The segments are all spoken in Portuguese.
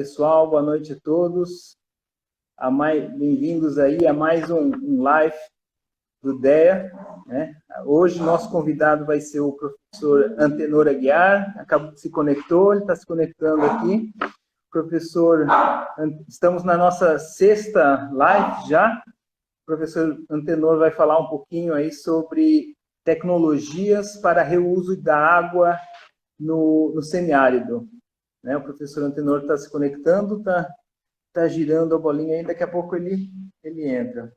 pessoal, boa noite a todos. Bem-vindos aí a mais um, um live do DEA. Né? Hoje nosso convidado vai ser o professor Antenor Aguiar, acabou se conectou, ele está se conectando aqui. Professor, estamos na nossa sexta live já. O professor Antenor vai falar um pouquinho aí sobre tecnologias para reuso da água no, no semiárido. Né? O professor Antenor está se conectando, está tá girando a bolinha aí, daqui a pouco ele, ele entra.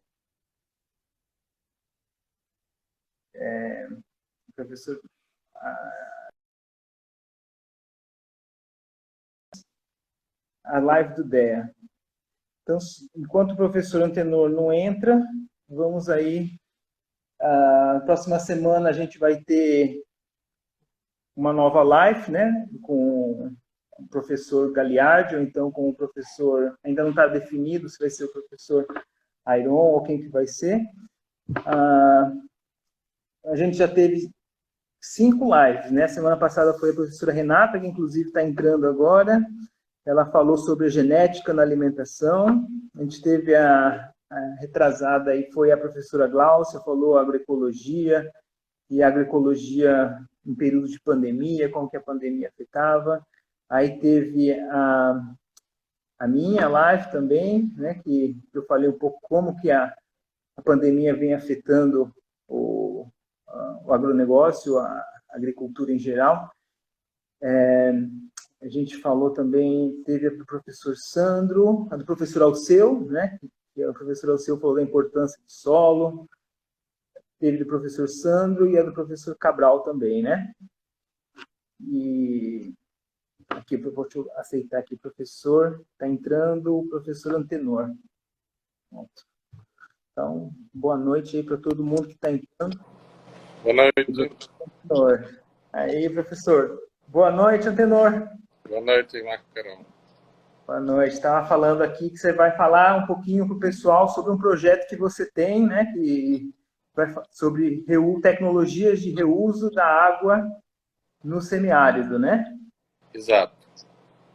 É, professor... A, a live do DEA. Então, enquanto o professor Antenor não entra, vamos aí... A próxima semana a gente vai ter uma nova live, né, com o professor Galiardi, ou então com o professor, ainda não está definido se vai ser o professor Iron ou quem que vai ser. Ah, a gente já teve cinco lives, né? Semana passada foi a professora Renata, que inclusive está entrando agora. Ela falou sobre a genética na alimentação. A gente teve a, a retrasada aí foi a professora Glaucia, falou agroecologia e agroecologia em período de pandemia, como que a pandemia afetava. Aí teve a, a minha live também, né, que eu falei um pouco como que a, a pandemia vem afetando o, a, o agronegócio, a agricultura em geral. É, a gente falou também, teve a do professor Sandro, a do professor Alceu, né, que o professor Alceu falou da importância do solo, teve do professor Sandro e a do professor Cabral também, né? E aqui eu vou aceitar aqui, professor, está entrando o professor Antenor. Pronto. Então, boa noite aí para todo mundo que está entrando. Boa noite. Antenor. Aí, professor. Boa noite, Antenor. Boa noite, Marco Carão. Boa noite. Estava falando aqui que você vai falar um pouquinho para o pessoal sobre um projeto que você tem, né? Que sobre tecnologias de reuso da água no semiárido, né? Exato.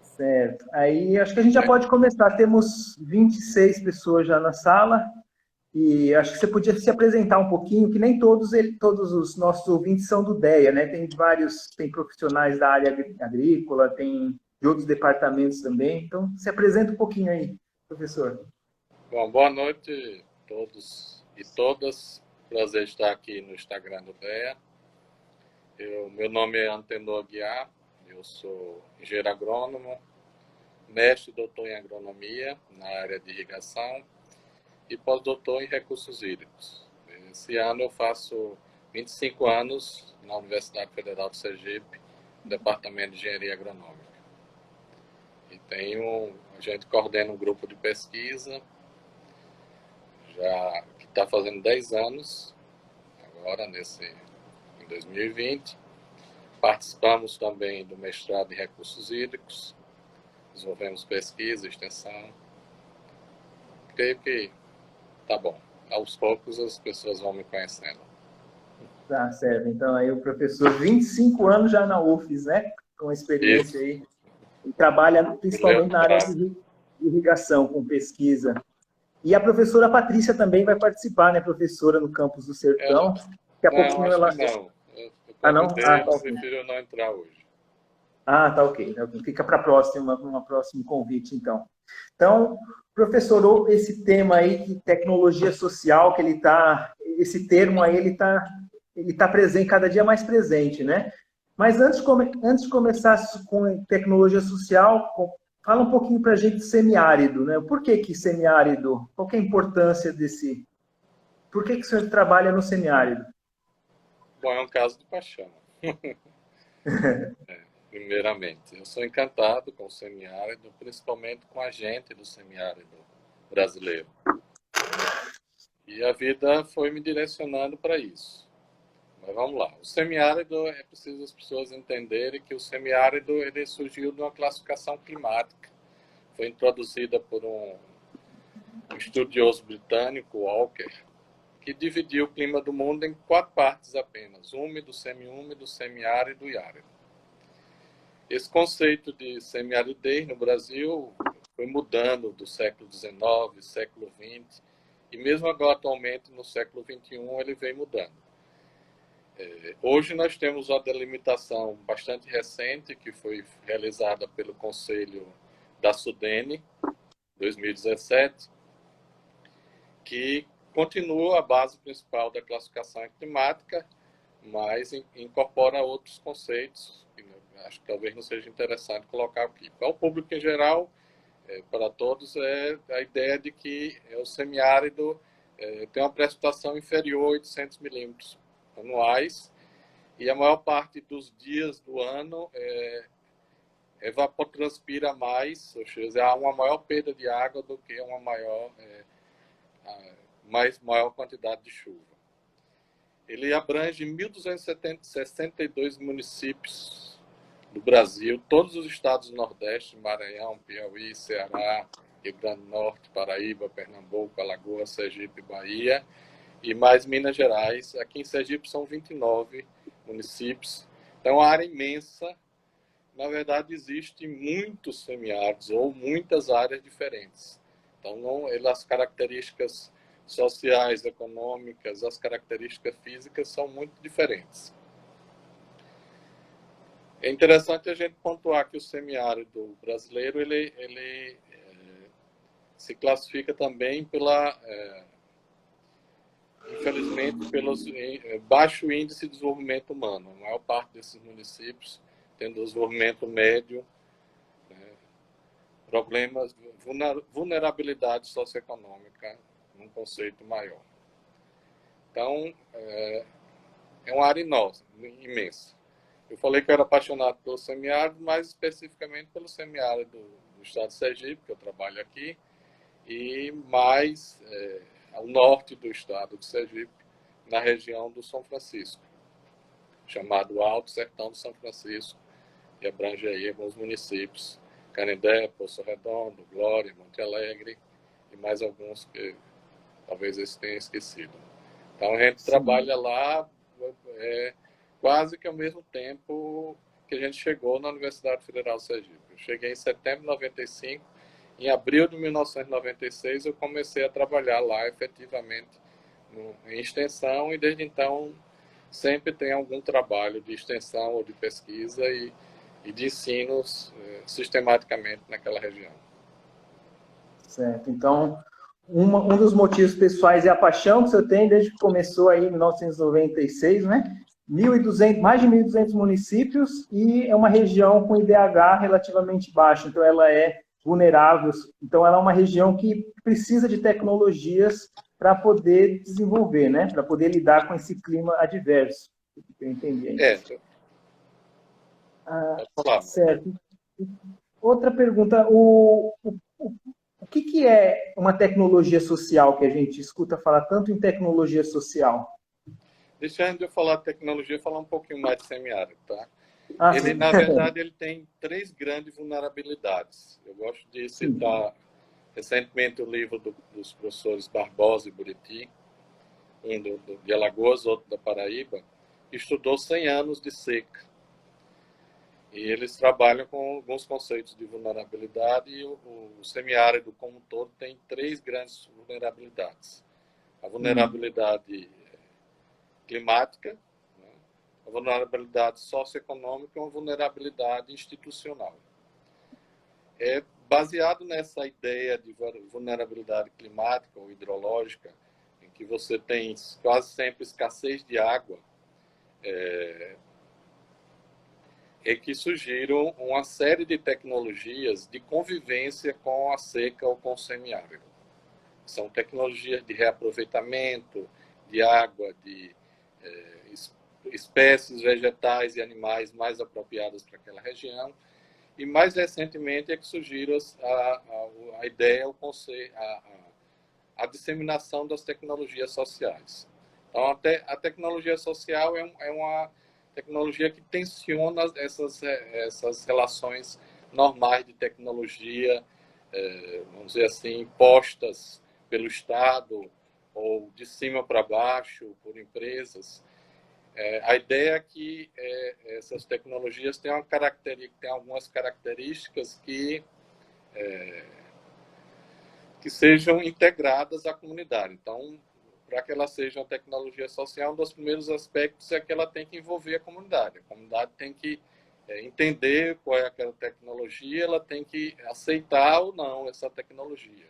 Certo. Aí acho que a gente já pode começar. Temos 26 pessoas já na sala e acho que você podia se apresentar um pouquinho, que nem todos todos os nossos ouvintes são do DEA, né? Tem vários, tem profissionais da área agrícola, tem de outros departamentos também. Então, se apresenta um pouquinho aí, professor. Bom, boa noite a todos e todas. Prazer estar aqui no Instagram do DEA. Eu, meu nome é Antenor Guiar, eu sou engenheiro agrônomo, mestre doutor em agronomia na área de irrigação e pós-doutor em recursos hídricos. Esse ano eu faço 25 anos na Universidade Federal de Sergipe, Departamento de Engenharia Agronômica. E tenho, a gente coordena um grupo de pesquisa já está fazendo 10 anos, agora nesse, em 2020. Participamos também do mestrado em recursos hídricos, desenvolvemos pesquisa, extensão. Creio que tá bom. Aos poucos as pessoas vão me conhecendo. Tá certo. Então aí o professor, 25 anos já na UFES, né? Com experiência Isso. aí. E trabalha principalmente na área de irrigação, com pesquisa. E a professora Patrícia também vai participar, né, professora, no campus do Sertão. Daqui a pouco ela... não. Ah, não? Ah, tá prefiro não entrar hoje. Ah, tá ok. Fica para a próxima, um próximo convite, então. Então, professor, esse tema aí de tecnologia social, que ele está, esse termo aí, ele está ele tá presente, cada dia mais presente, né? Mas antes, antes de começar com tecnologia social, Fala um pouquinho para a gente de semiárido, né? Por que que semiárido? Qual que é a importância desse... Por que que o senhor trabalha no semiárido? Bom, é um caso de paixão. é, primeiramente, eu sou encantado com o semiárido, principalmente com a gente do semiárido brasileiro. E a vida foi me direcionando para isso. Mas vamos lá. O semiárido, é preciso as pessoas entenderem que o semiárido ele surgiu de uma classificação climática. Foi introduzida por um, um estudioso britânico, Walker, que dividiu o clima do mundo em quatro partes apenas: úmido, semiúmido, semiárido e árido. Esse conceito de semiaridez no Brasil foi mudando do século XIX, século XX, e mesmo agora atualmente no século XXI ele vem mudando. É, hoje nós temos uma delimitação bastante recente que foi realizada pelo Conselho da Sudene, 2017, que continua a base principal da classificação climática, mas incorpora outros conceitos que acho que talvez não seja interessante colocar aqui. Para o público em geral, é, para todos, é a ideia de que o semiárido é, tem uma precipitação inferior a 800 milímetros anuais e a maior parte dos dias do ano é, evapotranspira mais, ou seja, há uma maior perda de água do que uma maior, é, mais, maior quantidade de chuva. Ele abrange 1.262 municípios do Brasil, todos os estados do Nordeste, Maranhão, Piauí, Ceará, Rio Grande do Norte, Paraíba, Pernambuco, Alagoas, Sergipe, Bahia e mais Minas Gerais. Aqui em Sergipe são 29 municípios. Então, é uma área imensa. Na verdade, existem muitos semiáridos ou muitas áreas diferentes. Então, não, as características sociais, econômicas, as características físicas são muito diferentes. É interessante a gente pontuar que o semiárido brasileiro ele, ele é, se classifica também pela, é, infelizmente, pelo é, baixo índice de desenvolvimento humano. A maior parte desses municípios tem desenvolvimento médio, né, problemas, vulnerabilidade socioeconômica, num conceito maior. Então, é, é uma área imensa, imensa. Eu falei que eu era apaixonado pelo semiárido, mais especificamente pelo semiárido do, do estado de Sergipe, que eu trabalho aqui, e mais é, ao norte do estado de Sergipe, na região do São Francisco, chamado Alto Sertão do São Francisco, que abrange aí alguns municípios, Canindé, Poço Redondo, Glória, Monte Alegre e mais alguns que talvez eles tenham esquecido. Então a gente Sim. trabalha lá é, quase que ao mesmo tempo que a gente chegou na Universidade Federal Sergipe. Eu cheguei em setembro de 95, em abril de 1996 eu comecei a trabalhar lá efetivamente no, em extensão e desde então sempre tem algum trabalho de extensão ou de pesquisa e, e de ensinos eh, sistematicamente naquela região. Certo. Então, uma, um dos motivos pessoais é a paixão que você tem desde que começou aí em 1996, né? 1.200, mais de 1.200 municípios e é uma região com IDH relativamente baixo, então ela é vulnerável, então ela é uma região que precisa de tecnologias para poder desenvolver, né? Para poder lidar com esse clima adverso. Eu entendi. É. Ah, certo. Outra pergunta, o, o, o que, que é uma tecnologia social que a gente escuta falar tanto em tecnologia social? Deixa antes de eu falar de tecnologia, falar um pouquinho mais de semiárido, tá? Ah, ele, sim. na verdade, ele tem três grandes vulnerabilidades. Eu gosto de citar sim. recentemente o livro do, dos professores Barbosa e Buriti, um do, do, de Alagoas, outro da Paraíba, que estudou 100 anos de seca. E eles trabalham com alguns conceitos de vulnerabilidade e o, o semiárido como um todo tem três grandes vulnerabilidades. A vulnerabilidade climática, né? a vulnerabilidade socioeconômica e uma vulnerabilidade institucional. É baseado nessa ideia de vulnerabilidade climática ou hidrológica, em que você tem quase sempre escassez de água, é, é que surgiram uma série de tecnologias de convivência com a seca ou com o semiárido. São tecnologias de reaproveitamento de água, de é, espécies vegetais e animais mais apropriadas para aquela região. E mais recentemente é que surgiram a, a, a ideia, o conceito, a, a, a, disseminação das tecnologias sociais. Então, até a tecnologia social é, é uma tecnologia que tensiona essas, essas relações normais de tecnologia, é, vamos dizer assim, impostas pelo Estado ou de cima para baixo por empresas. É, a ideia é que é, essas tecnologias têm, uma característica, têm algumas características que, é, que sejam integradas à comunidade. Então, para que ela seja uma tecnologia social, um dos primeiros aspectos é que ela tem que envolver a comunidade. A comunidade tem que é, entender qual é aquela tecnologia, ela tem que aceitar ou não essa tecnologia.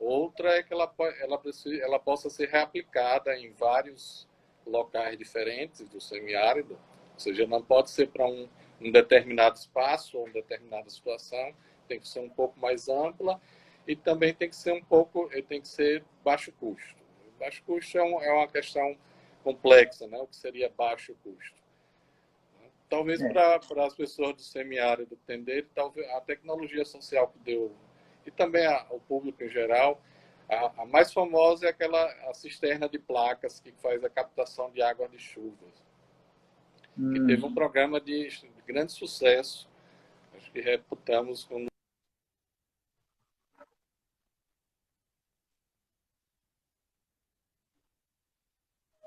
Outra é que ela, ela, ela possa ser reaplicada em vários locais diferentes do semiárido, ou seja, não pode ser para um, um determinado espaço ou uma determinada situação, tem que ser um pouco mais ampla e também tem que ser um pouco, tem que ser baixo custo. Baixo custo é, um, é uma questão complexa, né? O que seria baixo custo? Talvez é. para as pessoas do semiárido entenderem, talvez a tecnologia social que deu e também a, o público em geral a, a, mais famosa é aquela a cisterna de placas que faz a captação de água de chuvas. Hum. Que teve um programa de, de, grande sucesso. Acho que reputamos com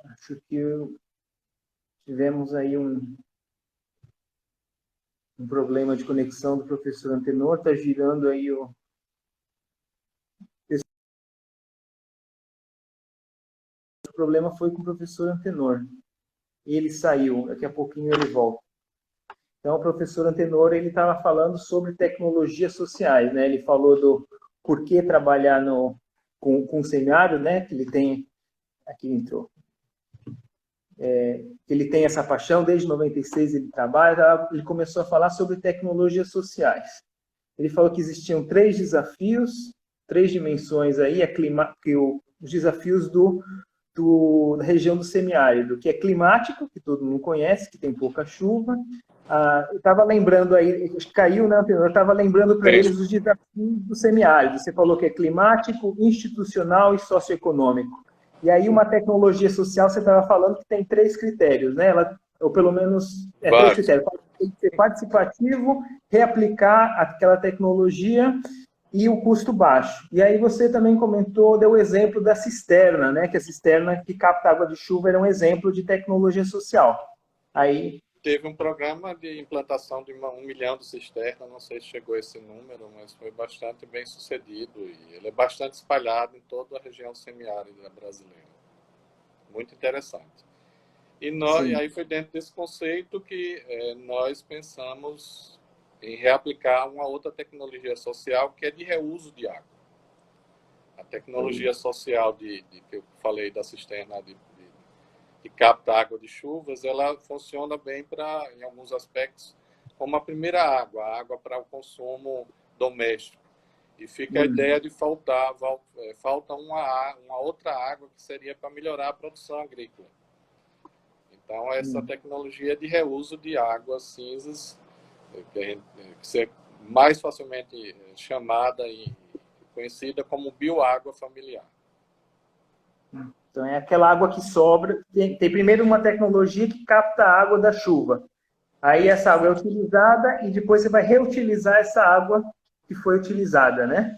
Acho que tivemos aí um, um problema de conexão do professor Antenor, está girando aí o, problema foi com o professor Antenor. Ele saiu, daqui a pouquinho ele volta. Então, o professor Antenor ele estava falando sobre tecnologias sociais, né? Ele falou do porquê trabalhar no, com, com o seminário, né? Que ele tem aqui entrou. É, ele tem essa paixão desde 96 ele trabalha. Ele começou a falar sobre tecnologias sociais. Ele falou que existiam três desafios, três dimensões aí, a clima, que o, os desafios do do, da região do semiárido, que é climático, que todo mundo conhece, que tem pouca chuva. Ah, eu estava lembrando aí, caiu, né, Eu estava lembrando para eles os desafios do semiárido. Você falou que é climático, institucional e socioeconômico. E aí uma tecnologia social, você estava falando que tem três critérios, né? Ela, ou pelo menos é, três critérios. Tem que ser participativo, reaplicar aquela tecnologia e o custo baixo. E aí você também comentou, deu o exemplo da cisterna, né? Que a cisterna que capta água de chuva era um exemplo de tecnologia social. Aí teve um programa de implantação de uma, um milhão de cisternas, não sei se chegou a esse número, mas foi bastante bem sucedido e ele é bastante espalhado em toda a região semiárida brasileira. Muito interessante. E, nós, e aí foi dentro desse conceito que é, nós pensamos em reaplicar uma outra tecnologia social que é de reuso de água. A tecnologia social de, de que eu falei da cisterna de, de capta água de chuvas, ela funciona bem para, em alguns aspectos, como a primeira água, a água para o consumo doméstico. E fica a uhum. ideia de faltar, é, falta uma, uma outra água que seria para melhorar a produção agrícola. Então, essa uhum. tecnologia de reuso de águas cinzas que, gente, que ser mais facilmente chamada e conhecida como bioágua familiar. Então é aquela água que sobra. Tem, tem, primeiro uma tecnologia que capta a água da chuva. Aí essa água é utilizada e depois você vai reutilizar essa água que foi utilizada, né?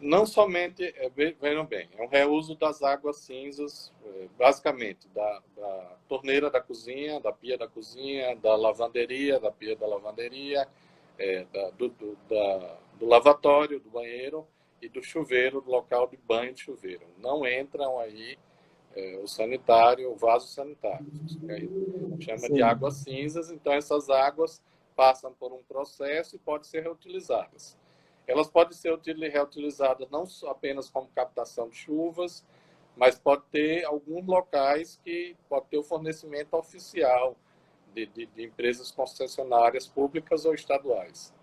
Não somente, é, vejam bem, é um reuso das águas cinzas, é, basicamente, da, da torneira da cozinha, da pia da cozinha, da lavanderia, da pia da lavanderia, é, da, do, do, da, do lavatório, do banheiro e do chuveiro, do local de banho de chuveiro. Não entram aí é, o sanitário, o vaso sanitário, chama Sim. de águas cinzas, então essas águas passam por um processo e podem ser reutilizadas. Elas podem ser reutilizadas não apenas como captação de chuvas, mas pode ter alguns locais que pode ter o fornecimento oficial de, de, de empresas concessionárias públicas ou estaduais.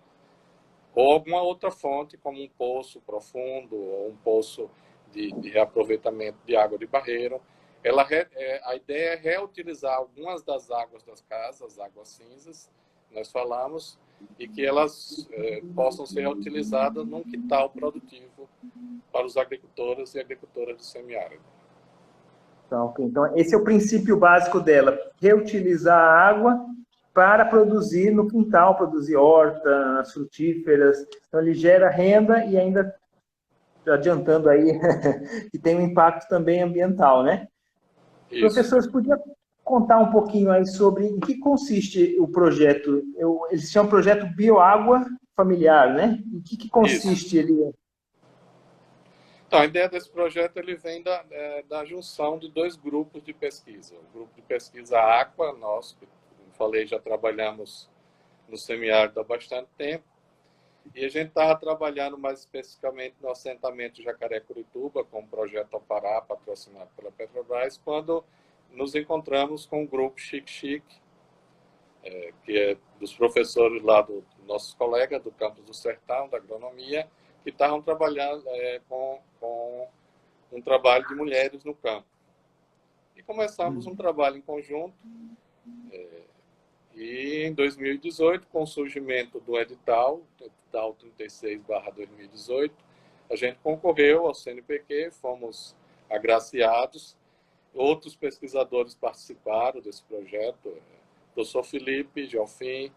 Ou alguma outra fonte, como um poço profundo ou um poço de, de reaproveitamento de água de barreiro. Ela, é, a ideia é reutilizar algumas das águas das casas, águas cinzas, nós falamos, e que elas eh, possam ser utilizadas num quintal produtivo para os agricultores e agricultoras de semiárido. Então, okay. então, esse é o princípio básico dela, reutilizar a água para produzir no quintal, produzir hortas, frutíferas. Então, ele gera renda e ainda, adiantando aí, que tem um impacto também ambiental, né? Isso. Professores, podia contar um pouquinho aí sobre em que consiste o projeto? Eu, eles chamam projeto Bioágua Familiar, né? Em que, que consiste Isso. ele? Então, a ideia desse projeto ele vem da, é, da junção de dois grupos de pesquisa. O grupo de pesquisa Aqua, nós, como falei, já trabalhamos no semiárido há bastante tempo, e a gente estava trabalhando mais especificamente no assentamento Jacaré-Curituba, com o projeto Opará, patrocinado pela Petrobras, quando nos encontramos com o grupo Chic Chic, é, que é dos professores lá do nossos colegas do campus do Sertão, da agronomia, que estavam trabalhando é, com, com um trabalho de mulheres no campo. E começamos um trabalho em conjunto. É, e em 2018, com o surgimento do edital, edital 36/2018, a gente concorreu ao CNPq, fomos agraciados. Outros pesquisadores participaram desse projeto, o professor Felipe Gelfim,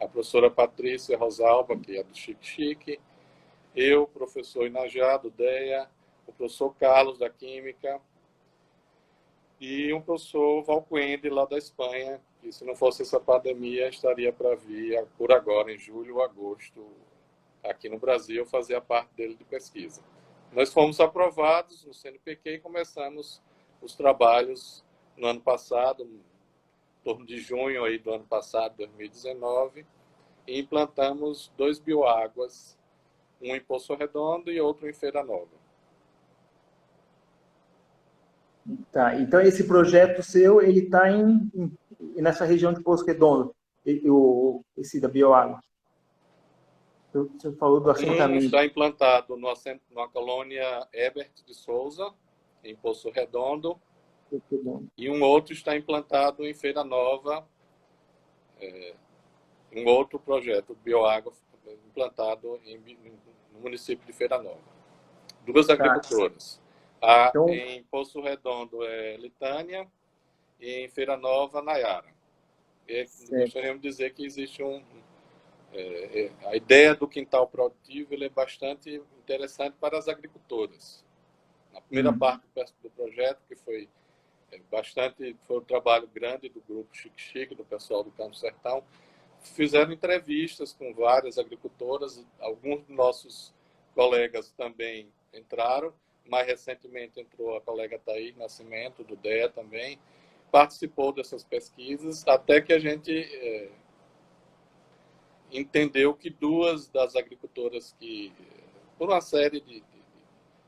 a professora Patrícia Rosalba, que é do Chique Chique, eu, professor Inajá, do DEA, o professor Carlos, da Química, e um professor Valquende, lá da Espanha, que se não fosse essa pandemia, estaria para vir por agora, em julho ou agosto, aqui no Brasil, fazer a parte dele de pesquisa. Nós fomos aprovados no CNPq e começamos os trabalhos no ano passado, em torno de junho aí do ano passado, 2019, e implantamos dois bioáguas, um em Poço Redondo e outro em Feira Nova. Tá, então esse projeto seu, ele está em, em, nessa região de Poço Redondo, o, esse da bioágua. Você falou do assentamento. Está implantado no, na colônia Ebert de Souza, em Poço Redondo, e um outro está implantado em Feira Nova, é, um outro projeto, Bioágua, implantado em, no município de Feira Nova. Duas tá. agricultoras. A, então... Em Poço Redondo é Litânia e em Feira Nova, Nayara. E gostaríamos de dizer que existe um... É, é, a ideia do quintal produtivo é bastante interessante para as agricultoras. Na primeira uhum. parte do projeto, que foi é, bastante, foi um trabalho grande do grupo Chique Chique, do pessoal do Campo Sertão, fizeram entrevistas com várias agricultoras, alguns dos nossos colegas também entraram, mais recentemente entrou a colega Thaís Nascimento, do DEA também, participou dessas pesquisas, até que a gente é, entendeu que duas das agricultoras que, por uma série de,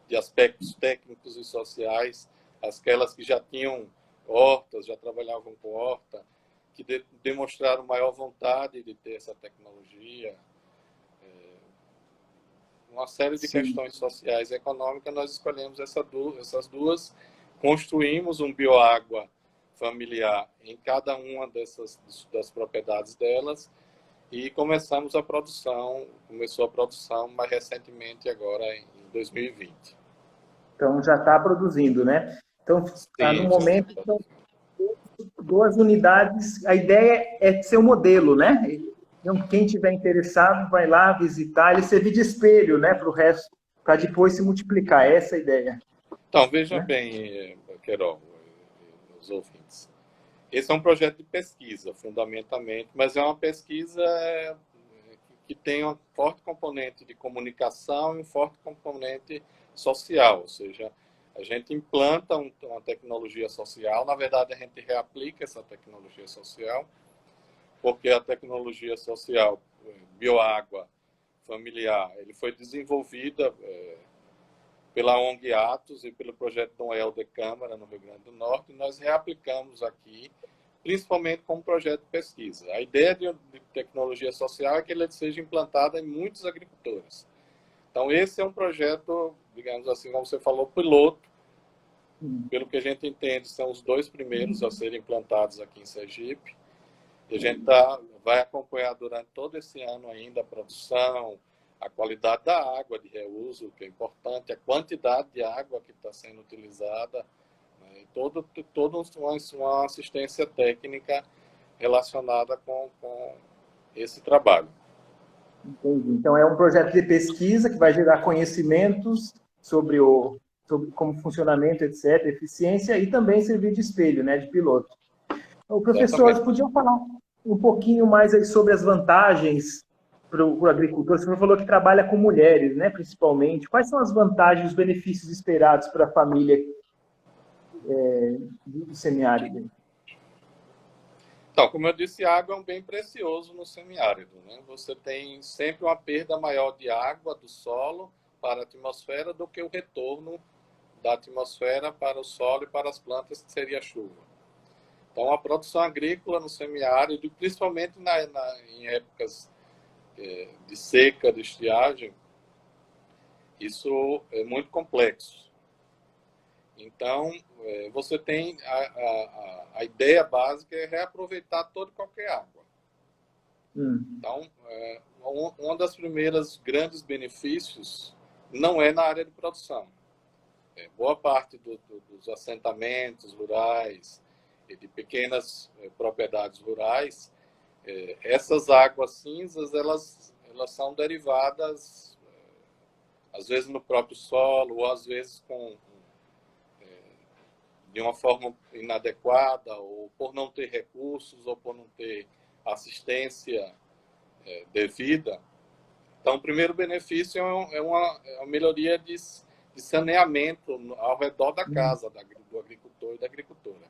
de aspectos técnicos e sociais, aquelas que já tinham hortas, já trabalhavam com horta, que de, demonstraram maior vontade de ter essa tecnologia. É, uma série de Sim. questões sociais e econômicas, nós escolhemos essa du essas duas, construímos um bioágua familiar em cada uma dessas das propriedades delas e começamos a produção, começou a produção mais recentemente agora em 2020. Então já está produzindo, né? Então está no momento então, duas unidades. A ideia é ser um modelo, né? Então quem tiver interessado vai lá visitar, ele servir de espelho, né, para o resto, para depois se multiplicar. Essa é a ideia. Então veja né? bem, Querol, os ouvintes. Esse é um projeto de pesquisa, fundamentalmente, mas é uma pesquisa que tem um forte componente de comunicação e um forte componente social, ou seja, a gente implanta um, uma tecnologia social, na verdade a gente reaplica essa tecnologia social, porque a tecnologia social bioágua familiar, ele foi desenvolvida é, pela ONG Atos e pelo projeto Noel de Câmara no Rio Grande do Norte, nós reaplicamos aqui principalmente como projeto de pesquisa. A ideia de, tecnologia social é que ele seja implantada em muitos agricultores. Então, esse é um projeto, digamos assim, como você falou, piloto. Hum. Pelo que a gente entende, são os dois primeiros a serem implantados aqui em Sergipe. E a gente tá, vai acompanhar durante todo esse ano ainda a produção, a qualidade da água de reuso, que é importante, a quantidade de água que está sendo utilizada, todo, toda uma assistência técnica relacionada com, com esse trabalho. Entendi. Então, é um projeto de pesquisa que vai gerar conhecimentos sobre, o, sobre como funcionamento, etc., eficiência, e também servir de espelho, né, de piloto. O professor, podiam falar um pouquinho mais aí sobre as vantagens para o agricultor? Você falou que trabalha com mulheres, né, principalmente. Quais são as vantagens, os benefícios esperados para a família é, do semiárido? Então, como eu disse, a água é um bem precioso no semiárido. Né? Você tem sempre uma perda maior de água do solo para a atmosfera do que o retorno da atmosfera para o solo e para as plantas, que seria a chuva. Então, a produção agrícola no semiárido, principalmente na, na, em épocas de seca, de estiagem, isso é muito complexo. Então, é, você tem a, a, a, ideia básica é reaproveitar toda e qualquer água. Hum. Então, é, um, uma das primeiras grandes benefícios não é na área de produção. É, boa parte do, do, dos assentamentos rurais e de pequenas é, propriedades rurais, é, essas águas cinzas elas elas são derivadas é, às vezes no próprio solo ou às vezes com de uma forma inadequada, ou por não ter recursos, ou por não ter assistência é, devida. Então, o primeiro benefício é, uma, é uma melhoria de, de, saneamento ao redor da casa da, do agricultor e da agricultora.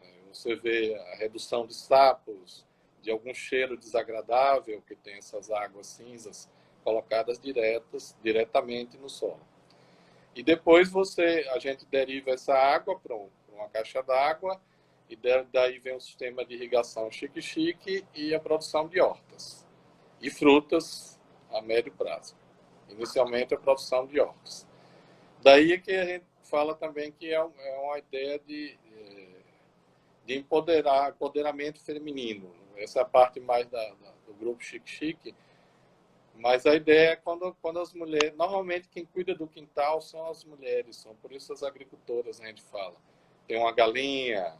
É, você vê a redução de sapos, de algum cheiro desagradável que tem essas águas cinzas colocadas diretas, diretamente no solo. E depois você, a gente deriva essa água para uma caixa d'água e daí vem o sistema de irrigação chique-chique e a produção de hortas e frutas a médio prazo. Inicialmente a produção de hortas. Daí é que a gente fala também que é, é uma ideia de, eh, de empoderar, empoderamento feminino. Essa é a parte mais da, da, do grupo chique-chique, mas a ideia é quando, quando as mulheres. Normalmente, quem cuida do quintal são as mulheres, são por isso as agricultoras, né, a gente fala. Tem uma galinha,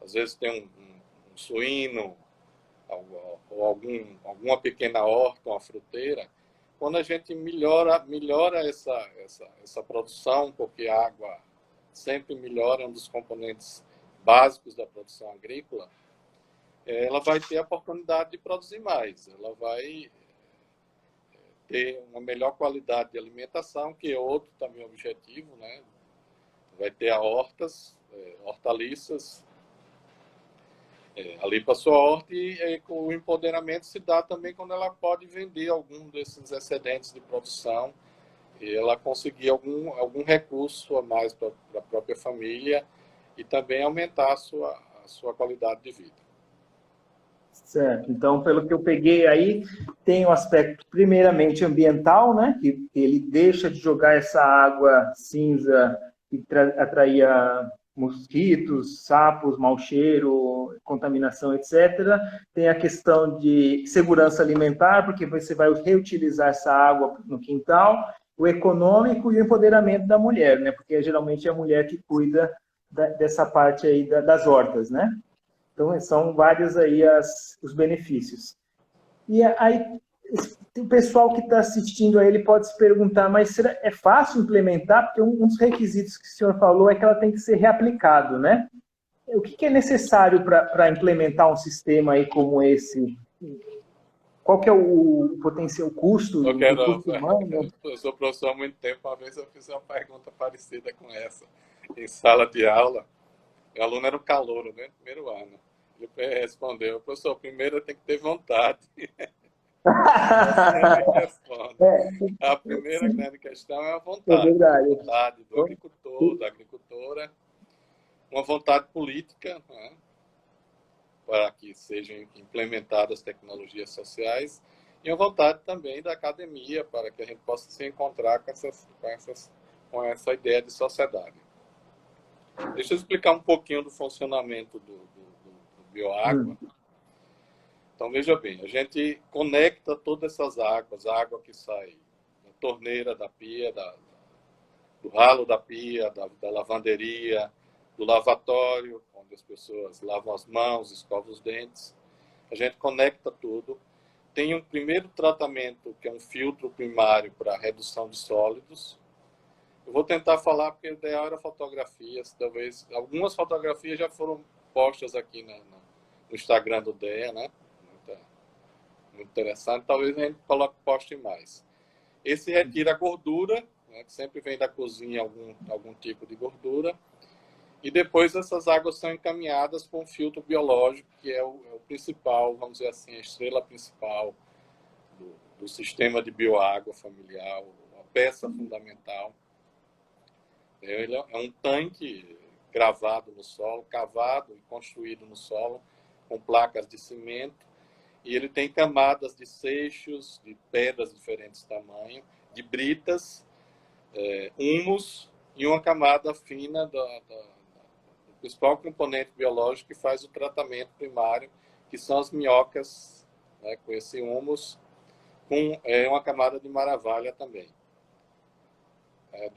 às vezes tem um, um, um suíno, ou algum, alguma pequena horta, uma fruteira. Quando a gente melhora, melhora essa, essa, essa produção, porque a água sempre melhora, é um dos componentes básicos da produção agrícola, ela vai ter a oportunidade de produzir mais. Ela vai ter uma melhor qualidade de alimentação, que é outro também objetivo, né? Vai ter a hortas, é, hortaliças é, ali para sua horta e, e o empoderamento se dá também quando ela pode vender algum desses excedentes de produção e ela conseguir algum, algum recurso a mais para a própria família e também aumentar a sua, a sua qualidade de vida. Certo. Então, pelo que eu peguei aí, tem o um aspecto primeiramente ambiental, né? Que ele deixa de jogar essa água cinza que atraía mosquitos, sapos, mau cheiro, contaminação, etc. Tem a questão de segurança alimentar, porque você vai reutilizar essa água no quintal. O econômico e o empoderamento da mulher, né? Porque geralmente é a mulher que cuida dessa parte aí das hortas, né? Então, são vários aí as, os benefícios. E aí, o pessoal que está assistindo aí, ele pode se perguntar, mas será, é fácil implementar? Porque um dos requisitos que o senhor falou é que ela tem que ser reaplicado, né? O que, que é necessário para implementar um sistema aí como esse? Qual que é o, o potencial custo? Eu, quero, custo humano? eu sou professor há muito tempo, uma vez eu fiz uma pergunta parecida com essa em sala de aula. O aluno era um calouro, né? Primeiro ano. Ele respondeu, professor, primeiro tem que ter vontade. É. a primeira grande questão é a vontade. É a vontade do agricultor, da agricultora, uma vontade política né, para que sejam implementadas tecnologias sociais e uma vontade também da academia para que a gente possa se encontrar com, essas, com, essas, com essa ideia de sociedade. Deixa eu explicar um pouquinho do funcionamento do, bioágua. Hum. Então, veja bem, a gente conecta todas essas águas, a água que sai da torneira, da pia, da, do ralo da pia, da, da lavanderia, do lavatório, onde as pessoas lavam as mãos, escovam os dentes. A gente conecta tudo. Tem um primeiro tratamento, que é um filtro primário para redução de sólidos. Eu vou tentar falar, porque o ideal era fotografias, talvez. Algumas fotografias já foram postas aqui na, na, no Instagram do DEA, né? Muito, muito interessante. Talvez a gente coloque poste mais. Esse retira a gordura, né, que sempre vem da cozinha algum, algum tipo de gordura. E depois essas águas são encaminhadas para um filtro biológico, que é o, é o principal, vamos dizer assim, a estrela principal do, do sistema de bioágua familiar, a peça fundamental. Ele é um tanque gravado no solo, cavado e construído no solo, com placas de cimento, e ele tem camadas de seixos, de pedras de diferentes tamanhos, de britas, é, humus e uma camada fina do principal componente biológico que faz o tratamento primário, que são as minhocas, né, com esse humus, com é, uma camada de maravalha também. É,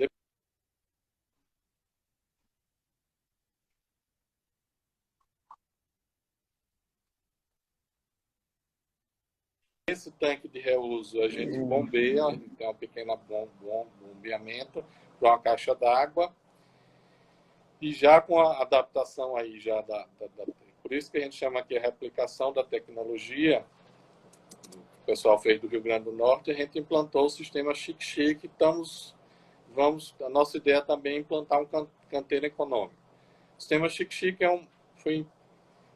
Esse tanque de reuso a gente bombeia, tem uma pequena bom, bom, bombeamento para uma caixa d'água. E já com a adaptação aí já da, da, da, Por isso que a gente chama aqui a replicação da tecnologia, o pessoal fez do Rio Grande do Norte, a gente implantou o sistema Chic Chic, estamos, vamos, a nossa ideia também é implantar um canteiro econômico. O sistema Chic Chic é um, foi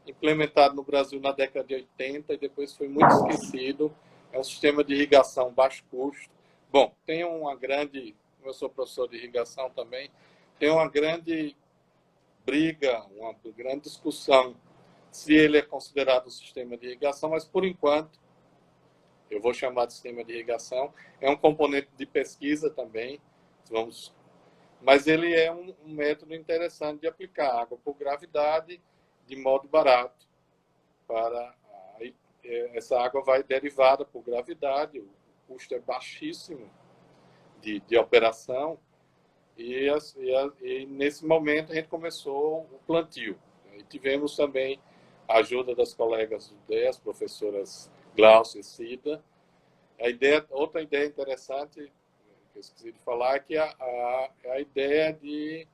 implementado no Brasil na década de 80 e depois foi muito esquecido. É um sistema de irrigação baixo custo. Bom, tem uma grande, eu sou professor de irrigação também, tem uma grande briga, uma grande discussão se ele é considerado um sistema de irrigação, mas por enquanto eu vou chamar de sistema de irrigação. É um componente de pesquisa também, vamos, mas ele é um, um método interessante de aplicar água por gravidade de modo barato para é, essa água vai derivada por gravidade, o custo é baixíssimo de, de operação e, as, e, e, nesse momento a gente começou o plantio. E tivemos também a ajuda das colegas do DES, professoras Glaucia e Cida. A ideia, outra ideia interessante que eu esqueci de falar é que a, a, a ideia de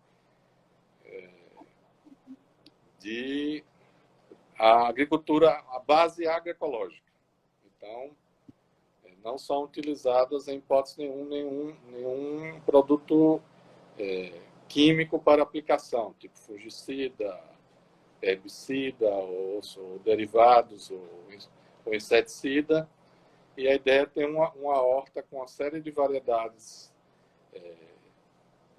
é, de agricultura, a base agroecológica. Então, é, não são utilizadas em hipótese nenhum, nenhum, nenhum produto é, químico para aplicação, tipo fungicida, herbicida, ou, ou derivados, ou, ou, inseticida. E a ideia é ter uma, uma horta com uma série de variedades é,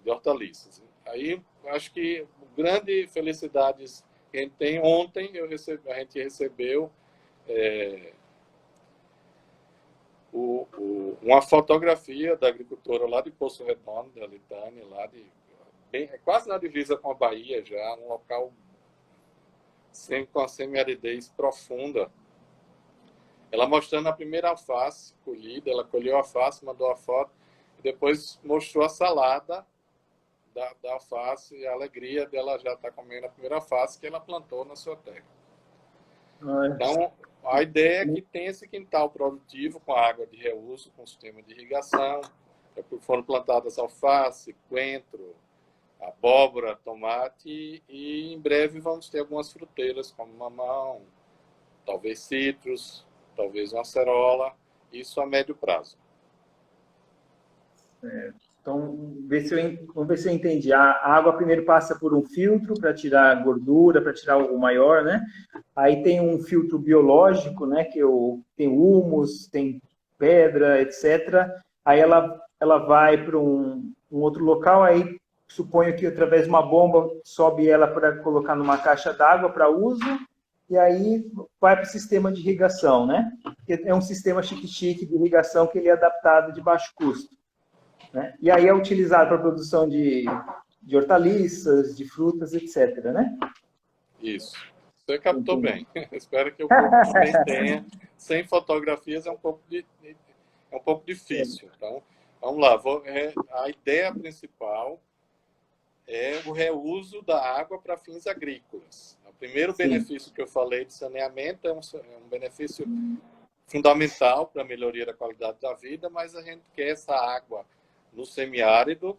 de hortaliças. Aí, acho que grande felicidades tem ontem eu recebi, a gente recebeu é, o, o, uma fotografia da agricultora lá de Poço Redondo, da Litânia, lá de bem, é quase na divisa com a Bahia já, um local sem, com a semi-aridez profunda. Ela mostrando a primeira alface colhida, ela colheu a alface, mandou a foto, e depois mostrou a salada da, da alface e a alegria dela já estar tá comendo a primeira alface que ela plantou na sua terra. Então, a ideia é que tem esse quintal produtivo com água de reuso, com sistema de irrigação. Foram plantadas alface, coentro, abóbora, tomate e em breve vamos ter algumas fruteiras como mamão, talvez citros, talvez uma acerola, isso a médio prazo. Certo. Então, se eu, vamos ver se eu entendi. A água primeiro passa por um filtro para tirar gordura, para tirar o maior, né? Aí tem um filtro biológico, né? Que eu, tem humus, tem pedra, etc. Aí ela, ela vai para um, um outro local, aí suponho que através de uma bomba sobe ela para colocar numa caixa d'água para uso, e aí vai para o sistema de irrigação, né? É um sistema chique-chique de irrigação que ele é adaptado de baixo custo. Né? E aí é utilizado para produção de, de hortaliças, de frutas, etc. Né? Isso. Você captou Entendi. bem. Espero que o público tenha. Sem fotografias é um pouco, de, é um pouco difícil. Então, vamos lá. Vou, é, a ideia principal é o reuso da água para fins agrícolas. O primeiro Sim. benefício que eu falei de saneamento é um, é um benefício fundamental para a melhoria da qualidade da vida, mas a gente quer essa água no semiárido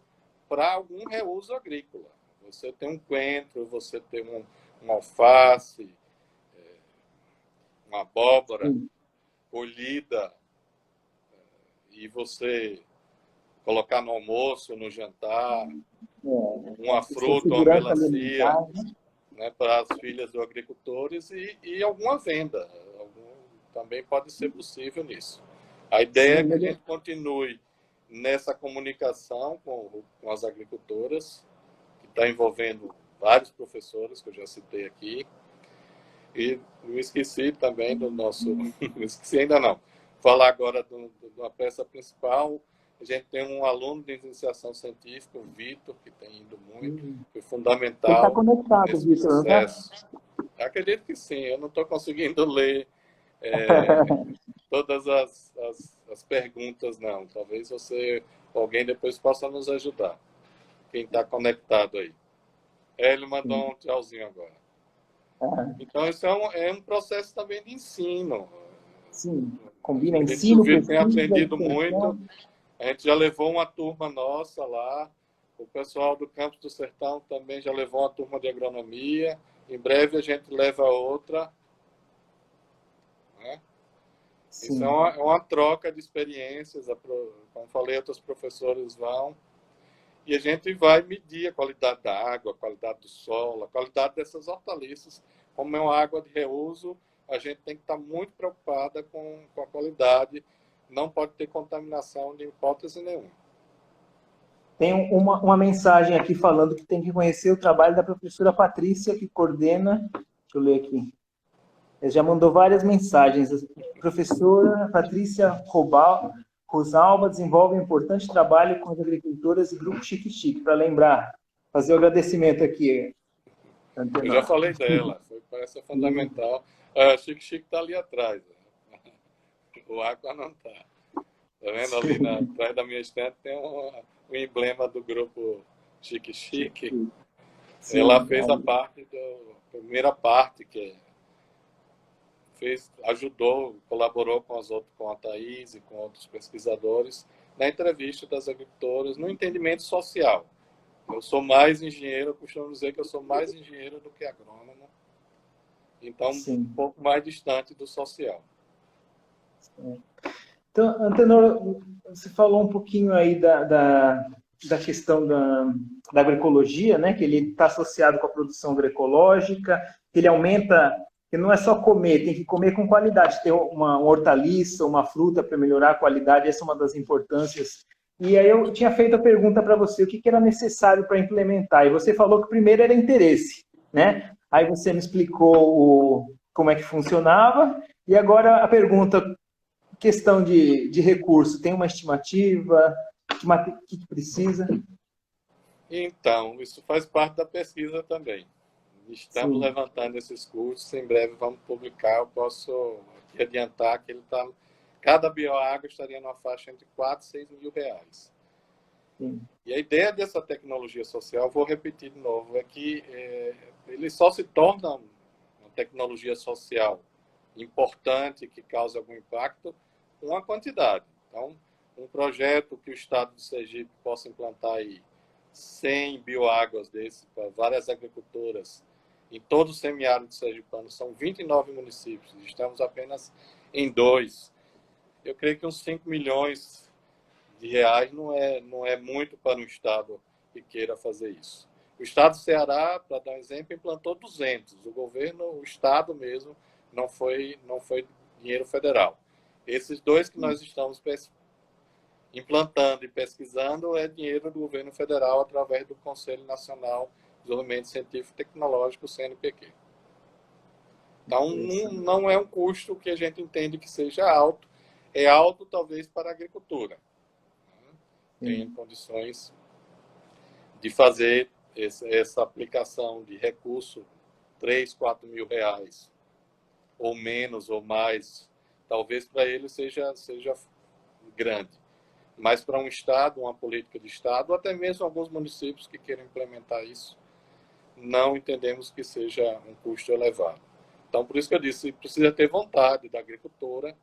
para algum reuso agrícola. Você tem um coentro, você tem um, uma alface, é, uma abóbora Sim. colhida, é, e você colocar no almoço, no jantar, é. uma fruta, uma melancia, né, para as filhas dos agricultores e, e alguma venda. Algum, também pode ser possível nisso. A ideia Sim, é que a gente continue nessa comunicação com, com as agricultoras, que está envolvendo vários professores, que eu já citei aqui. E não esqueci também do nosso. Não esqueci ainda não. Falar agora do, do, da peça principal. A gente tem um aluno de iniciação científica, o Vitor, que tem ido muito, hum. foi fundamental. Está conectado, Vitor, né? Acredito que sim. Eu não estou conseguindo ler é, todas as, as, as, perguntas, não. Talvez você, alguém depois possa nos ajudar. Quem está conectado aí. É, ele mandou um tchauzinho agora. Ah. Então, isso é um, é um processo também de ensino. Sim, combina ensino. A gente tem aprendido muito. A gente já levou uma turma nossa lá. O pessoal do Campus do Sertão também já levou uma turma de agronomia. Em breve a gente leva outra. Né? Isso é uma, é uma, troca de experiências. Como falei, outros professores vão. E a gente vai medir a qualidade da água, a qualidade do solo, a qualidade dessas hortaliças. Como é uma água de reuso, a gente tem que estar muito preocupada com, com a qualidade. Não pode ter contaminação de hipótese nenhuma. Tem uma, uma mensagem aqui falando que tem que conhecer o trabalho da professora Patrícia, que coordena. Deixa eu ler aqui. Ele já mandou várias mensagens. A professora Patrícia Robal, Rosalba desenvolve um importante trabalho com as agricultoras e grupo Chique Chique, para lembrar, fazer o agradecimento aqui. Eu já falei dela, foi, parece fundamental. A Chique Chique está ali atrás. Né? O Aqua não está. Está vendo ali na, atrás da minha estante tem um, um, emblema do grupo Chique Chique. Sim, Ela fez a parte, do, a primeira parte, que é fez, ajudou, colaborou com as outras, com a Thaís e com outros pesquisadores na entrevista das agricultoras no entendimento social. Eu sou mais engenheiro, eu costumo dizer que eu sou mais engenheiro do que agrônomo, então Sim. um pouco mais distante do social. Então, Antenor, você falou um pouquinho aí da, da, da questão da, da agroecologia, né? que ele está associado com a produção agroecológica, que ele aumenta que não é só comer, tem que comer com qualidade, ter uma, hortaliça, uma fruta para melhorar a qualidade, essa é uma das importâncias. E aí eu tinha feito a pergunta para você, o que, que era necessário para implementar? E você falou que primeiro era interesse, né? Aí você me explicou o, como é que funcionava, e agora a pergunta, questão de, de recurso, tem uma estimativa? O que, que precisa? Então, isso faz parte da pesquisa também. Estamos Sim. levantando esses cursos, em breve vamos publicar. Eu posso adiantar que ele está. Cada bioágua estaria numa faixa entre 4 e 6 mil reais. Sim. E a ideia dessa tecnologia social, vou repetir de novo, é que é, ele só se torna uma tecnologia social importante, que causa algum impacto, com a quantidade. Então, um projeto que o Estado de Sergipe possa implantar aí 100 bioáguas desses para várias agricultoras em todo o semiárido sergipano são 29 municípios, estamos apenas em dois. Eu creio que uns 5 milhões de reais não é, não é muito para um Estado que queira fazer isso. O Estado do Ceará, para dar um exemplo, implantou 200. O governo, o Estado mesmo, não foi, não foi dinheiro federal. Esses dois que nós estamos implantando e pesquisando é dinheiro do governo federal através do Conselho Nacional Desenvolvimento Científico e Tecnológico, CNPq. Então, não é um custo que a gente entende que seja alto, é alto talvez para a agricultura. Tem condições de fazer essa aplicação de recurso 3, 4 mil reais, ou menos ou mais, talvez para ele seja, seja grande. Mas para um Estado, uma política de Estado, ou até mesmo alguns municípios que queiram implementar isso, não entendemos que seja um custo elevado. Então, por isso que eu disse, precisa ter vontade da agricultora.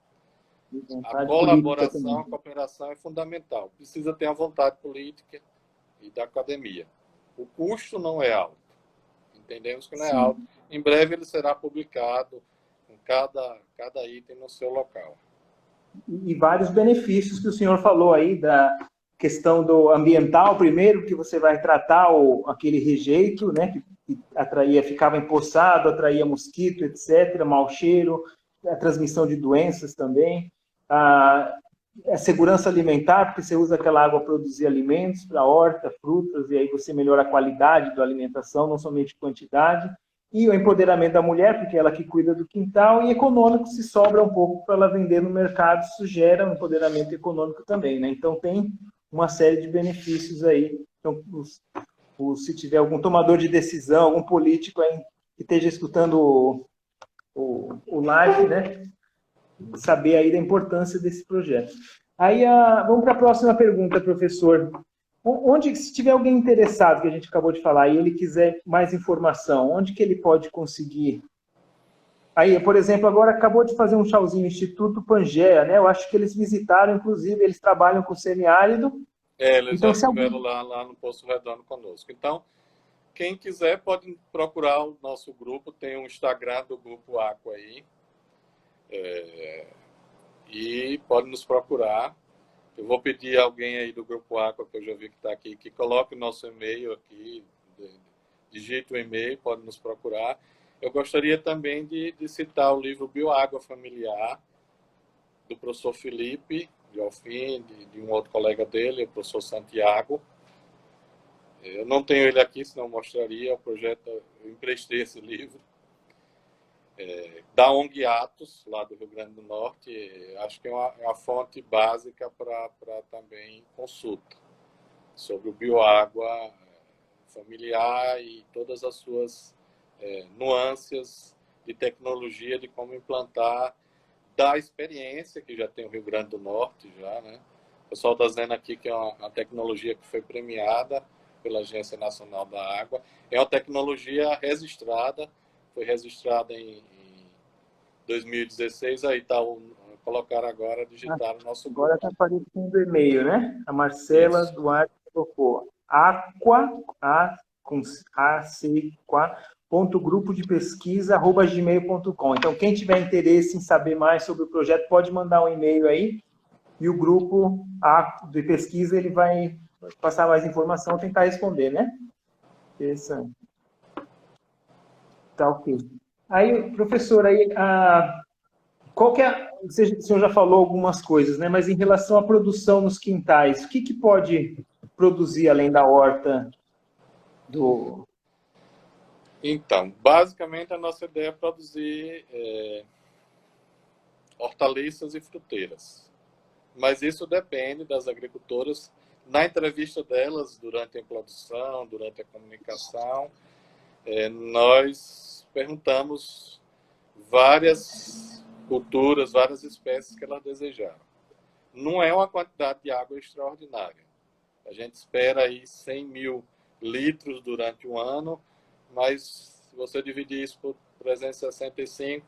A colaboração, a cooperação é fundamental. Precisa ter a vontade política e da academia. O custo não é alto. entendemos que não é Sim. alto. Em breve ele será publicado com cada, cada item no seu local. E vários benefícios que o senhor falou aí da questão do ambiental, primeiro, que você vai tratar o, aquele rejeito, né, que, atraía, ficava empoçado, atraía mosquito, etc., mau cheiro, a transmissão de doenças também. A, a segurança alimentar, porque você usa aquela água para produzir alimentos, para horta, frutas, e aí você melhora a qualidade da alimentação, não somente quantidade. E o empoderamento da mulher, porque é ela que cuida do quintal, e econômico, se sobra um pouco para ela vender no mercado, isso gera um empoderamento econômico também. Né? Então, tem uma série de benefícios aí. Então, os, os, se tiver algum tomador de decisão, algum político aí que esteja escutando o, o, o live, né? saber aí da importância desse projeto. Aí, a, vamos para a próxima pergunta, professor. Onde, se tiver alguém interessado, que a gente acabou de falar, e ele quiser mais informação, onde que ele pode conseguir? Aí, por exemplo, agora acabou de fazer um chauzinho Instituto Pangea, né? Eu acho que eles visitaram, inclusive, eles trabalham com semiárido. É, eles então, já estiveram alguém... lá, lá no Poço Redondo conosco. Então, quem quiser pode procurar o nosso grupo, tem um Instagram do Grupo Aqua aí, é, e pode nos procurar. Eu vou pedir a alguém aí do Grupo Aqua, que eu já vi que está aqui, que coloque o nosso e-mail aqui, digite o e-mail, pode nos procurar. Eu gostaria também de, de citar o livro Bioágua Familiar, do professor Felipe de de, de, um outro colega dele, o professor Santiago. Eu não tenho ele aqui, senão mostraria o projeto, eu emprestei esse livro é, da ONG Atos, lá do Rio Grande do Norte, acho que é uma, é uma fonte básica para também consulta sobre o bioágua familiar e todas as suas é, nuances de tecnologia de como implantar da experiência que já tem o Rio Grande do Norte já, né? O pessoal está dizendo aqui que é uma, uma tecnologia que foi premiada pela Agência Nacional da Água. É uma tecnologia registrada foi registrada em, 2016, aí está o colocar agora, digitar o nosso Agora está aparecendo o e-mail, né? A Marcela Isso. Duarte colocou aqua, a, com a, c, ponto gmail.com. Então, quem tiver interesse em saber mais sobre o projeto, pode mandar um e-mail aí e o grupo de pesquisa ele vai passar mais informação, tentar responder, né? Interessante. Tá ok. Aí, professor, aí, a, qual que é, o senhor já falou algumas coisas, né? Mas em relação à produção nos quintais, o que, que pode produzir além da horta do... Então, basicamente a nossa ideia é produzir é, hortaliças e fruteiras. Mas isso depende das agricultoras. Na entrevista delas, durante a produção, durante a comunicação, é, nós perguntamos várias culturas, várias espécies que elas desejaram. Não é uma quantidade de água extraordinária. A gente espera aí 100 mil litros durante o ano, mas se você dividir isso por 365,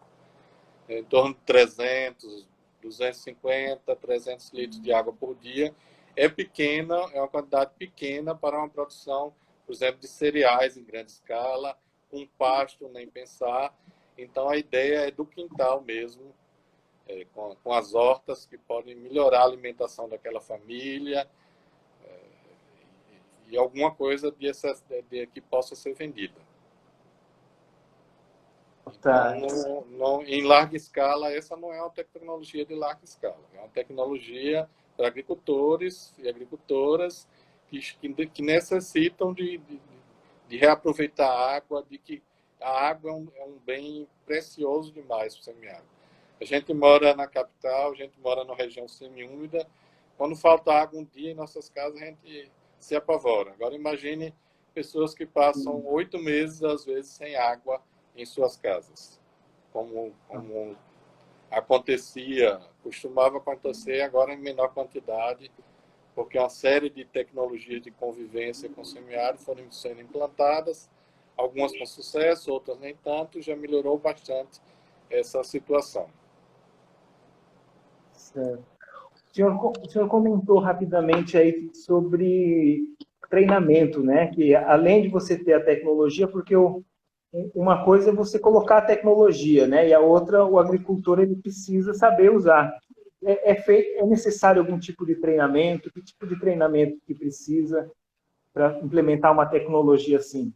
em torno de 300, 250, 300 litros de água por dia, é pequena, é uma quantidade pequena para uma produção, por exemplo, de cereais em grande escala, com pasto, nem pensar. Então, a ideia é do quintal mesmo, é, com, com, as hortas que podem melhorar a alimentação daquela família é, e, e, alguma coisa de, de, de, que possa ser vendida. Tá. Então, não, em larga escala, essa não é uma tecnologia de larga escala. É uma tecnologia para agricultores e agricultoras que, que, que necessitam de, de, de reaproveitar a água, de que a água é um, é um bem precioso demais para o semiárido. A gente mora na capital, a gente mora na região semiúmida. Quando falta água um dia em nossas casas, a gente se apavora. Agora imagine pessoas que passam oito meses, às vezes, sem água em suas casas. Como, como acontecia, costumava acontecer, agora em menor quantidade, porque uma série de tecnologias de convivência com o semiárido foram sendo implantadas, algumas com sucesso, outras nem tanto, já melhorou bastante essa situação. Certo. O senhor, o senhor comentou rapidamente aí sobre treinamento, né? Que além de você ter a tecnologia, porque eu, uma coisa é você colocar a tecnologia, né? E a outra, o agricultor ele precisa saber usar. É, é, é necessário algum tipo de treinamento? Que tipo de treinamento que precisa para implementar uma tecnologia assim?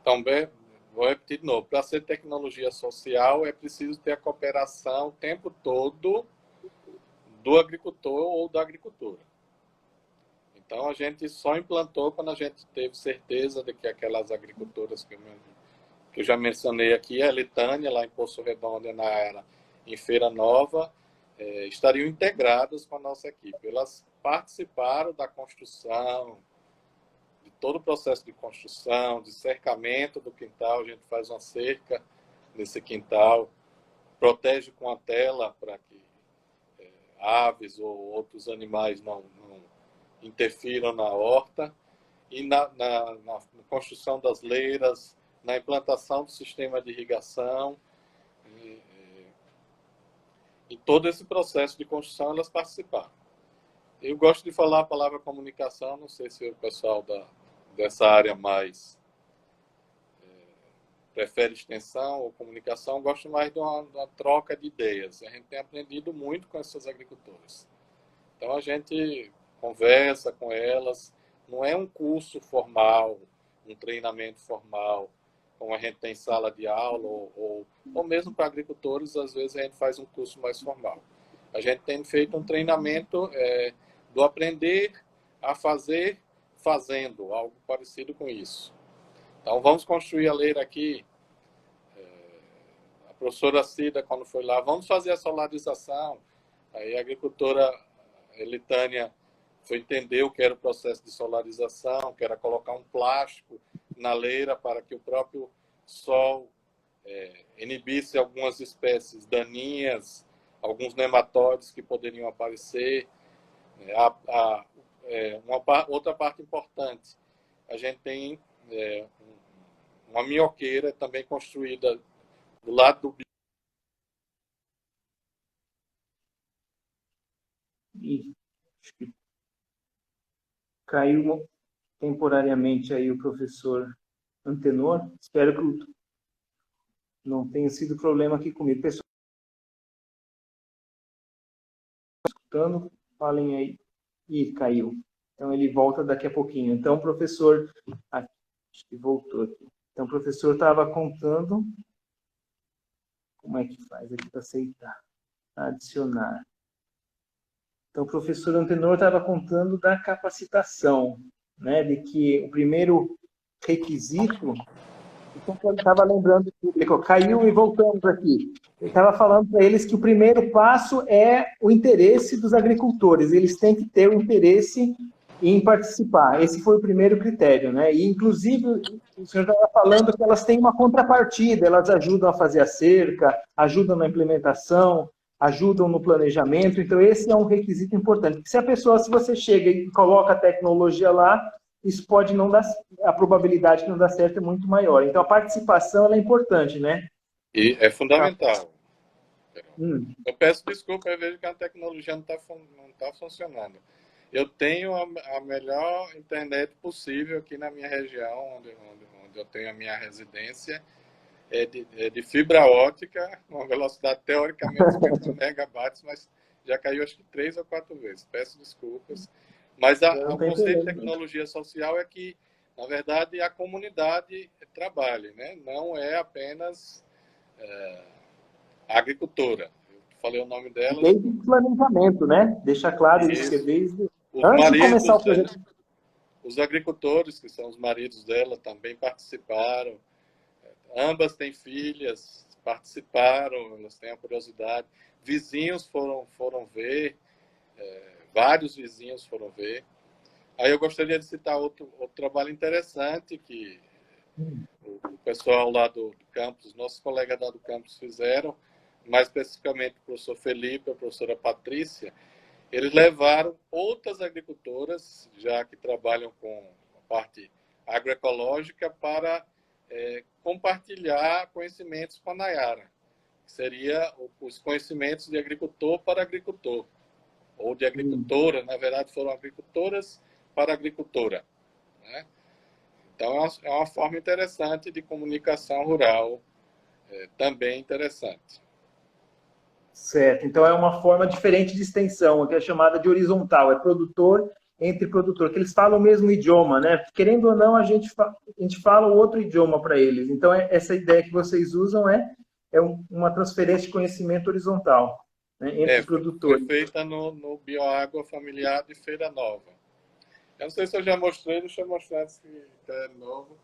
Então, bem, vou repetir de novo. Para ser tecnologia social, é preciso ter a cooperação o tempo todo do agricultor ou da agricultura. Então, a gente só implantou quando a gente teve certeza de que aquelas agricultoras que que eu já mencionei aqui, a Litânia, lá em Poço Redondo, na era em Feira Nova, é, estariam integradas com a nossa equipe. Elas participaram da construção, de todo o processo de construção, de cercamento do quintal. A gente faz uma cerca nesse quintal, protege com a tela para que é, aves ou outros animais não, não interfiram na horta. E na, na, na construção das leiras, na implantação do sistema de irrigação, em todo esse processo de construção elas participaram. Eu gosto de falar a palavra comunicação, não sei se o pessoal da, dessa área mais é, prefere extensão ou comunicação, gosto mais de uma, de uma, troca de ideias. A gente tem aprendido muito com essas agricultoras. Então a gente conversa com elas, não é um curso formal, um treinamento formal, como a gente tem sala de aula, ou, ou, ou mesmo para agricultores, às vezes a gente faz um curso mais formal. A gente tem feito um treinamento é, do aprender a fazer fazendo, algo parecido com isso. Então, vamos construir a leira aqui. É, a professora Cida, quando foi lá, vamos fazer a solarização. Aí a agricultora Elitânia foi entender o que era o processo de solarização, que era colocar um plástico na leira para que o próprio sol é, inibisse algumas espécies daninhas, alguns nematóides que poderiam aparecer. É, a, a, é, uma outra parte importante, a gente tem é, uma minhoqueira também construída do lado do caiu temporariamente aí o professor Antenor. Espero que não tenha sido problema aqui comigo. Pessoal, escutando, falem aí. Ih, caiu. Então ele volta daqui a pouquinho. Então, professor, acho que voltou aqui. Então, o professor estava contando como é que faz aqui para aceitar, adicionar. Então, o professor Antenor estava contando da capacitação, né, de que o primeiro requisito, então ele estava lembrando, caiu e voltamos aqui. Ele estava falando para eles que o primeiro passo é o interesse dos agricultores, eles têm que ter o interesse em participar. Esse foi o primeiro critério, né? E inclusive o senhor estava falando que elas têm uma contrapartida, elas ajudam a fazer a cerca, ajudam na implementação, ajudam no planejamento. Então, esse é um requisito importante. Se a pessoa, se você chega e coloca a tecnologia lá, isso pode não dar, a probabilidade de não dar certo é muito maior. Então, a participação é importante, né? E é fundamental. Hum. Eu peço desculpa, eu vejo que a tecnologia não está não tá funcionando. Eu tenho a, a, melhor internet possível aqui na minha região, onde, onde, onde eu tenho a minha residência, de, é de fibra ótica, uma velocidade teoricamente 50 megabytes, mas já caiu acho que três ou quatro vezes. Peço desculpas. Mas a, o conceito de tecnologia social é que, na verdade, a comunidade trabalhe, né? não é apenas é, a agricultura. Eu falei o nome dela. Desde o planejamento, né? Deixa claro isso, isso desde os Antes maridos, de começar o projeto. Os agricultores, que são os maridos dela, também participaram Ambas têm filhas, participaram, elas têm a curiosidade. Vizinhos foram, foram ver, é, vários vizinhos foram ver. Aí eu gostaria de citar outro, outro trabalho interessante que o, o pessoal lá do, do campus, nossos colegas lá do campus fizeram, mais especificamente o professor Felipe a professora Patrícia, eles levaram outras agricultoras, já que trabalham com a parte agroecológica, para é, compartilhar conhecimentos com a Nayara, que seria os conhecimentos de agricultor para agricultor, ou de agricultora, hum. na verdade foram agricultoras para agricultora. Né? Então, é uma forma interessante de comunicação rural, é, também interessante. Certo. Então, é uma forma diferente de extensão, que é chamada de horizontal. É produtor entre produtor, que eles falam o mesmo idioma, né? Querendo ou não, a gente, a gente fala outro idioma para eles. Então, é, essa ideia que vocês usam é, é um, uma transferência de conhecimento horizontal né, entre é, produtores. Foi feita no, no Bioágua Familiar de Feira Nova. Eu não sei se eu já mostrei, deixa eu mostrar se é novo.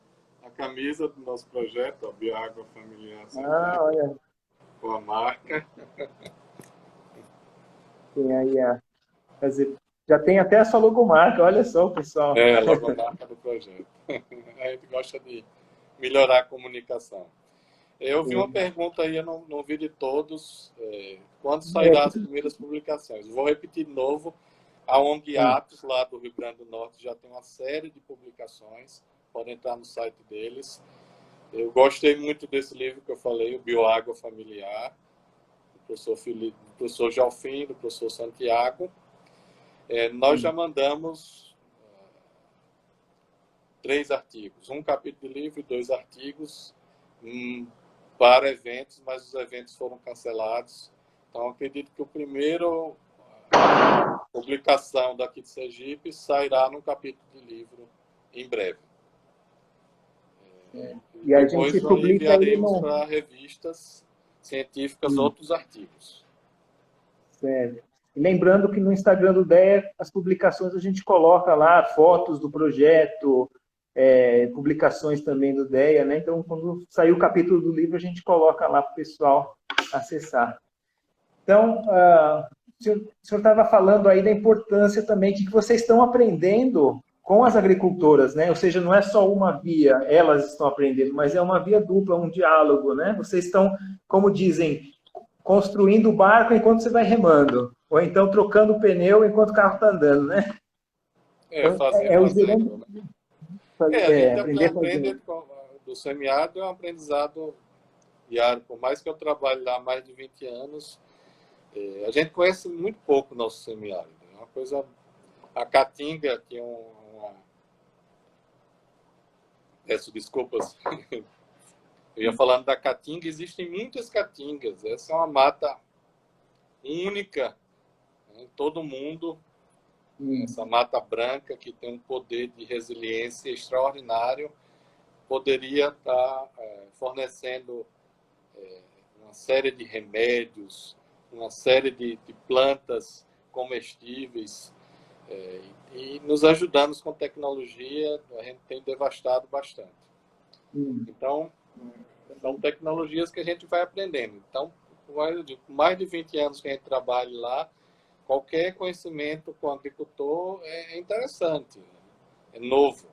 A camisa do nosso projeto, a Bioágua Familiar. Ah, olha. Com a marca. Tem aí a. Dizer, já tem até a sua logomarca, olha só, pessoal. É, a logomarca do projeto. A gente gosta de melhorar a comunicação. Eu vi uma pergunta aí, eu não, não vi de todos. É, quando sairá as primeiras publicações? Vou repetir de novo. A ONG Atos, lá do Rio Grande do Norte, já tem uma série de publicações. Podem entrar no site deles. Eu gostei muito desse livro que eu falei, o Bioágua Familiar, do professor, Felipe, do professor Jalfim, do professor Santiago. É, nós já mandamos uh, três artigos, um capítulo de livro e dois artigos um, para eventos, mas os eventos foram cancelados. Então, acredito que o primeiro publicação daqui de Sergipe sairá num capítulo de livro em breve. É. E a gente publica enviaremos para revistas científicas hum. outros artigos. Certo. Lembrando que no Instagram do DEA, as publicações a gente coloca lá fotos do projeto, é, publicações também do DEA, né? Então, quando sair o capítulo do livro, a gente coloca lá para o pessoal acessar. Então, uh, o senhor estava falando aí da importância também que vocês estão aprendendo com as agricultoras, né? Ou seja, não é só uma via, elas estão aprendendo, mas é uma via dupla, um diálogo, né? Vocês estão, como dizem, construindo o barco enquanto você vai remando, ou então trocando o pneu enquanto o carro está andando, né? É, fazer, é, é, fazendo, né? é, é, aprender aprende do semiárido é um aprendizado diário, por mais que eu trabalhe lá há mais de 20 anos, é, a gente conhece muito pouco o nosso semiárido. É uma coisa. A Caatinga tinha um, uma. Peço desculpas. Eu ia falando da Caatinga, existem muitas Caatingas. Essa é uma mata única em todo mundo. Hum. Essa mata branca que tem um poder de resiliência extraordinário poderia estar é, fornecendo é, uma série de remédios, uma série de, de plantas comestíveis é, e nos ajudando com tecnologia, a gente tem devastado bastante. Hum. Então, são tecnologias que a gente vai aprendendo. Então, mais de 20 anos que a gente trabalha lá, qualquer conhecimento com o agricultor é interessante, é novo.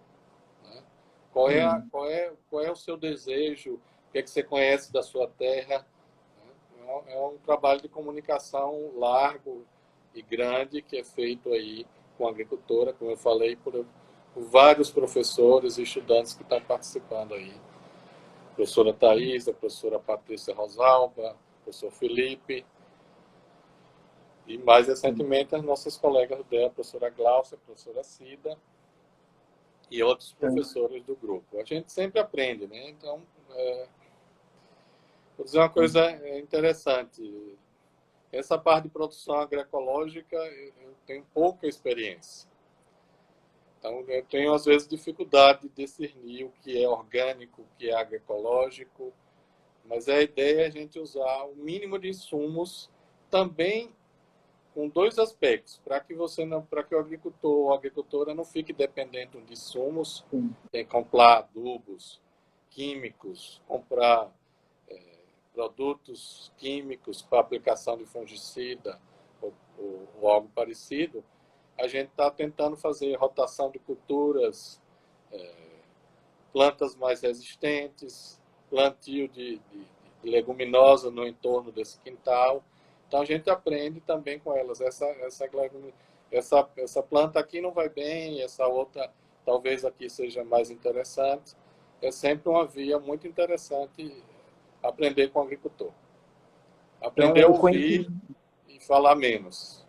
Né? Qual, é a, qual, é, qual é o seu desejo? O que, é que você conhece da sua terra? É, é um trabalho de comunicação largo e grande que é feito aí com a agricultora, como eu falei, por, por vários professores e estudantes que estão participando aí professora Thais, a professora Patrícia Rosalba, o professor Felipe, e mais recentemente as nossas colegas dela, a professora Glaucia, a professora Cida, e outros professores do grupo. A gente sempre aprende, né? Então, é... vou dizer uma coisa interessante. Essa parte de produção agroecológica, eu tenho pouca experiência. Então, eu tenho, às vezes, dificuldade de discernir o que é orgânico, o que é agroecológico, mas a ideia é a gente usar o mínimo de insumos também com dois aspectos, para que você não, para que o agricultor ou a agricultora não fique dependendo de insumos, tem que comprar adubos químicos, comprar é, produtos químicos para aplicação de fungicida ou, ou, ou algo parecido, a gente está tentando fazer rotação de culturas, é, plantas mais resistentes, plantio de, de, de, leguminosa no entorno desse quintal. Então a gente aprende também com elas. Essa, essa, essa, essa planta aqui não vai bem, essa outra talvez aqui seja mais interessante. É sempre uma via muito interessante aprender com o agricultor. Aprender então, a ouvir e falar menos.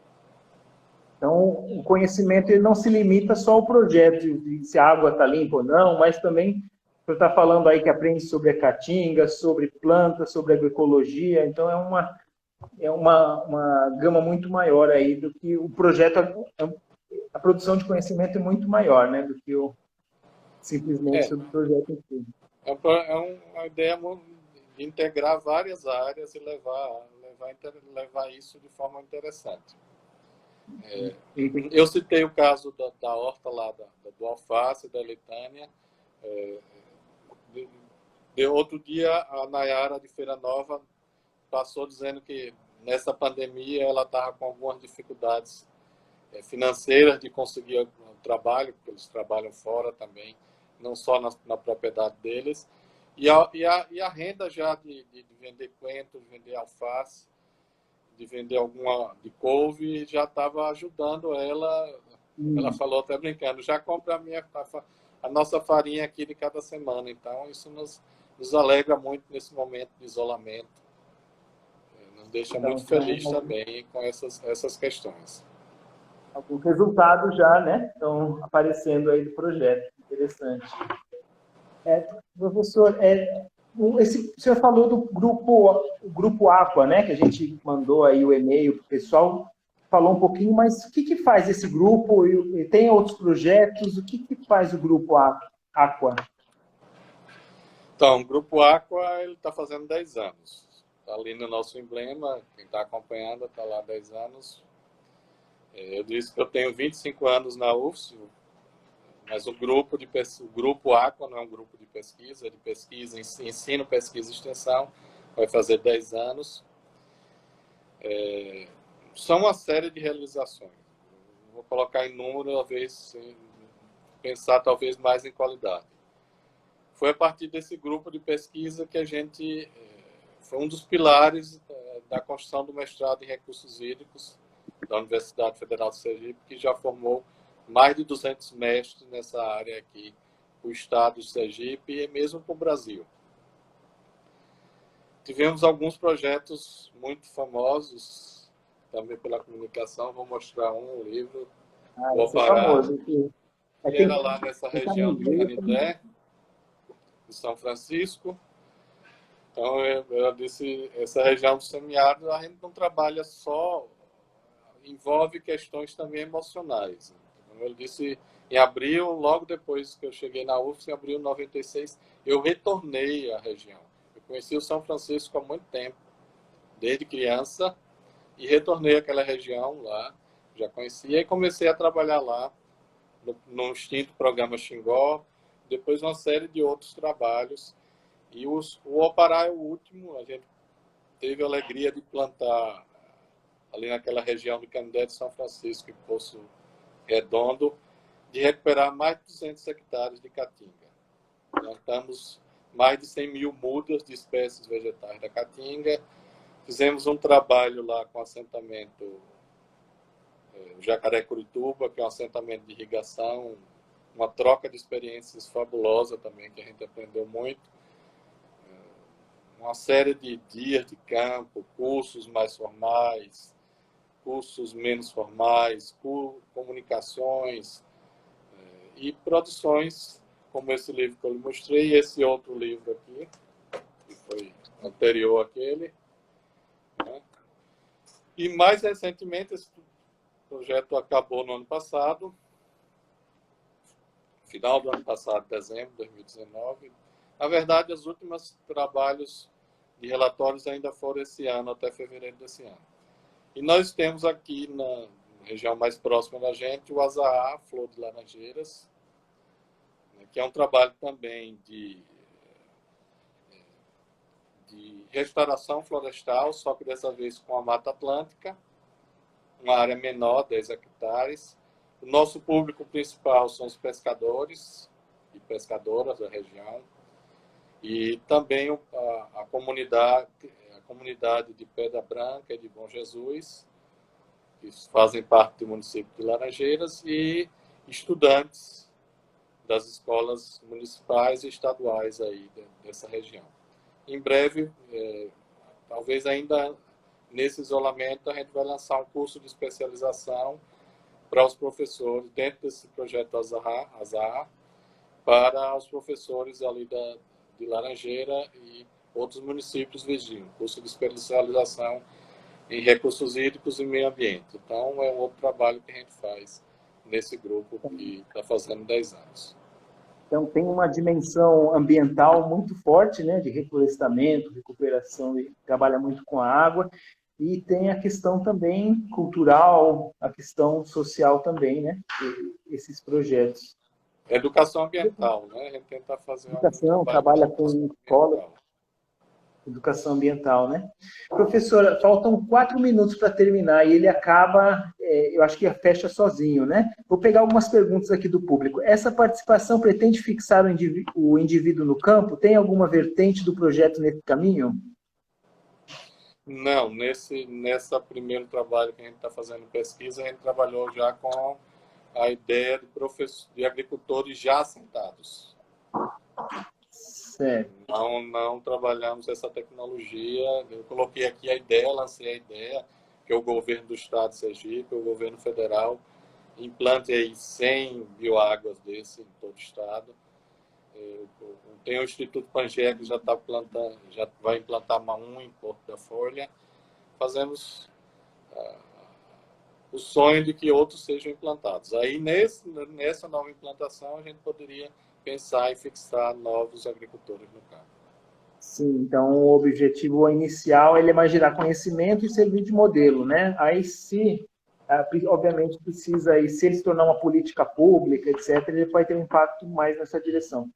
Então, o conhecimento ele não se limita só ao projeto de se a água está limpa ou não, mas também você está falando aí que aprende sobre a caatinga, sobre plantas, sobre agroecologia, então é uma, é uma, uma gama muito maior aí do que o projeto, a produção de conhecimento é muito maior, né, do que o, simplesmente é. sobre o projeto em si. É, é uma ideia de integrar várias áreas e levar, levar, levar isso de forma interessante. É, eu citei o caso da, da horta lá, da, do alface, da letânia. É, de, de, outro dia, a Nayara de Feira Nova passou dizendo que nessa pandemia ela estava com algumas dificuldades é, financeiras de conseguir trabalho, porque eles trabalham fora também, não só na, na propriedade deles. E a, e, a, e a renda já de, de, de vender coentro, de vender alface, de vender alguma de couve, já estava ajudando ela. Hum. Ela falou até brincando, já compra a minha a nossa farinha aqui de cada semana. Então isso nos, nos alegra muito nesse momento de isolamento. Deixa então, muito feliz também com essas essas questões. Alguns resultados já, né, estão aparecendo aí do projeto. Interessante. É, professor, é, esse, o senhor falou do grupo, o grupo Aqua, né? Que a gente mandou aí o e-mail para o pessoal, falou um pouquinho, mas o que, que faz esse grupo? E, tem outros projetos? O que, que faz o grupo Aqua? Então, o grupo Aqua está fazendo 10 anos. Ali no nosso emblema, quem está acompanhando está lá 10 anos. É, eu disse que eu tenho 25 anos na UFS, mas o grupo de o grupo Aqua não é um grupo de pesquisa, é de pesquisa, ensino, pesquisa e extensão, vai fazer 10 anos. É, são uma série de realizações. Vou colocar em número, talvez pensar talvez mais em qualidade. Foi a partir desse grupo de pesquisa que a gente é, foi um dos pilares é, da construção do mestrado em recursos hídricos da Universidade Federal de Sergipe, que já formou mais de 200 mestres nessa área aqui, o estado de Sergipe e mesmo para o Brasil. Tivemos alguns projetos muito famosos, também pela comunicação. Vou mostrar um, livro. Ah, Vou parar. É famoso, que... Era lá nessa região de Canindé, de São Francisco. Então, eu disse, essa região do semiárido, a gente não trabalha só, envolve questões também emocionais. Como eu disse, em abril, logo depois que eu cheguei na UFS, em abril de 96, eu retornei à região. Eu conheci o São Francisco há muito tempo, desde criança, e retornei àquela região lá, já conhecia, e comecei a trabalhar lá no, no extinto programa Xingó, depois uma série de outros trabalhos. E os, o Opará é o último, a gente teve a alegria de plantar ali naquela região de Canindé de São Francisco e Poço redondo de recuperar mais de 200 hectares de caatinga. Plantamos mais de 100 mil mudas de espécies vegetais da caatinga. Fizemos um trabalho lá com assentamento é, Jacaré Curituba, que é um assentamento de irrigação, uma troca de experiências fabulosa também, que a gente aprendeu muito. Uma série de dias de campo, cursos mais formais, cursos menos formais, comunicações eh, e produções como esse livro que eu lhe mostrei e esse outro livro aqui, que foi anterior àquele. Né? E mais recentemente, esse projeto acabou no ano passado, final do ano passado, dezembro de 2019. Na verdade, os últimos trabalhos de relatórios ainda foram esse ano, até fevereiro desse ano. E nós temos aqui na região mais próxima da gente o Azaá, Flor de Laranjeiras, né, que é um trabalho também de, de restauração florestal, só que dessa vez com a Mata Atlântica, uma área menor, 10 hectares. O nosso público principal são os pescadores e pescadoras da região e também a, a comunidade comunidade de Pedra Branca e de Bom Jesus, que fazem parte do município de Laranjeiras, e estudantes das escolas municipais e estaduais aí dessa região. Em breve, é, talvez ainda nesse isolamento, a gente vai lançar um curso de especialização para os professores, dentro desse projeto Azahar, Azahar para os professores ali da, de Laranjeira e outros municípios vizinhos, curso de especialização em recursos hídricos e meio ambiente. Então, é um outro trabalho que a gente faz nesse grupo que está fazendo 10 anos. Então, tem uma dimensão ambiental muito forte, né, de reflorestamento, recuperação, e trabalha muito com a água, e tem a questão também cultural, a questão social também, né, esses projetos. Educação ambiental, né, a gente tenta fazer... Educação, trabalha com escola, educação ambiental, né? Professora, faltam quatro minutos para terminar e ele acaba, é, eu acho que fecha sozinho, né? Vou pegar algumas perguntas aqui do público. Essa participação pretende fixar o indivíduo, o indivíduo no campo? Tem alguma vertente do projeto nesse caminho? Não, nesse nessa primeiro trabalho que a gente está fazendo pesquisa, a gente trabalhou já com a ideia de, professor, de agricultores já assentados. Certo. Não, não trabalhamos essa tecnologia. Eu coloquei aqui a ideia, lancei a ideia que o governo do estado de Sergipe, o governo federal, implante aí 100 bioáguas desse em todo o estado. Tem o Instituto Pangea que já está plantando, já vai implantar uma um em Porto da Folha. Fazemos uh, o sonho de que outros sejam implantados. Aí nesse, nessa nova implantação a gente poderia pensar e fixar novos agricultores no campo. Sim, então o objetivo inicial ele é mais gerar conhecimento e servir de modelo, né? Aí se, ah, obviamente, precisa, e se ele se tornar uma política pública, etc., ele vai ter um impacto mais nessa direção.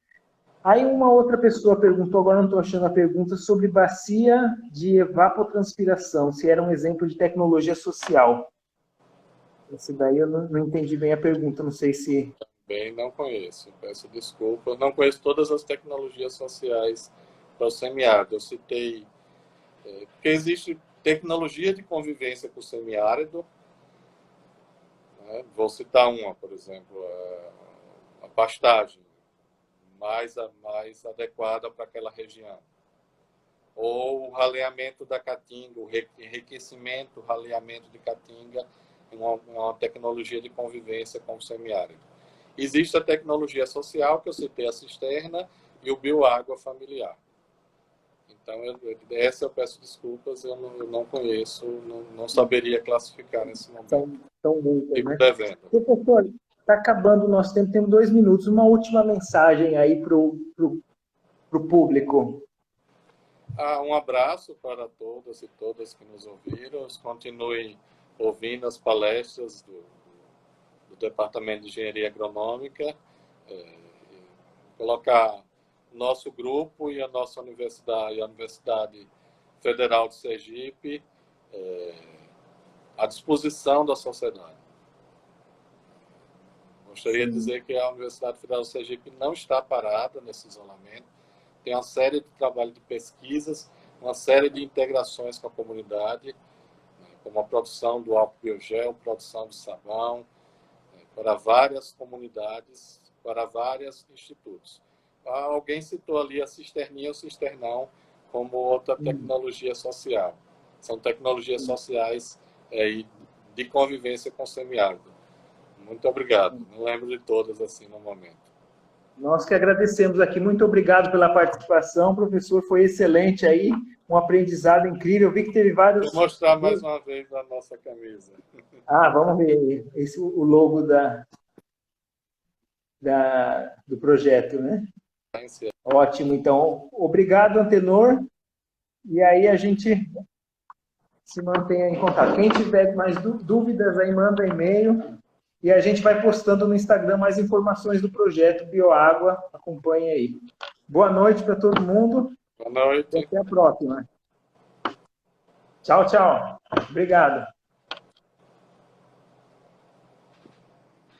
Aí uma outra pessoa perguntou, agora não estou achando a pergunta, sobre bacia de evapotranspiração, se era um exemplo de tecnologia social. Esse daí eu não, não entendi bem a pergunta, não sei se Bem, não conheço. Peço desculpa. Não conheço todas as tecnologias sociais para o semiárido. Eu citei... É, porque existe tecnologia de convivência com o semiárido. Né? Vou citar uma, por exemplo, a, a pastagem mais, a, mais adequada para aquela região. Ou o raleamento da caatinga, o enriquecimento, o raleamento de caatinga, uma, uma tecnologia de convivência com o semiárido. Existe a tecnologia social, que eu citei a cisterna, e o bioágua familiar. Então, eu, essa eu peço desculpas, eu não, eu não conheço, não, não, saberia classificar nesse momento. Tão, tão muito, né? devendo. Professor, está acabando o nosso tempo, temos dois minutos. Uma última mensagem aí para o público. Ah, um abraço para todas e todas que nos ouviram. Continuem ouvindo as palestras do do Departamento de Engenharia Agronômica, é, colocar nosso grupo e a nossa universidade, a Universidade Federal de Sergipe, é, à disposição da sociedade. Gostaria de dizer que a Universidade Federal de Sergipe não está parada nesse isolamento, tem uma série de trabalho de pesquisas, uma série de integrações com a comunidade, como a produção do álcool biogel, produção de sabão, para várias comunidades, para vários institutos. Alguém citou ali a cisterninha ou cisternão como outra hum. tecnologia social. São tecnologias hum. sociais é, de convivência com o semiárido. Muito obrigado. Não lembro de todas assim no momento. Nós que agradecemos aqui. Muito obrigado pela participação, professor. Foi excelente aí, um aprendizado incrível. Eu vi que teve vários... Vou mostrar mais uma vez a nossa camisa. Ah, vamos ver esse, o logo da, da, do projeto, né? Ótimo, então. Obrigado, Antenor. E aí a gente se mantenha em contato. Quem tiver mais dúvidas aí, manda e-mail. E a gente vai postando no Instagram mais informações do projeto Bioágua. Acompanhe aí. Boa noite para todo mundo. Boa noite. E até a próxima. Tchau, tchau. Obrigado.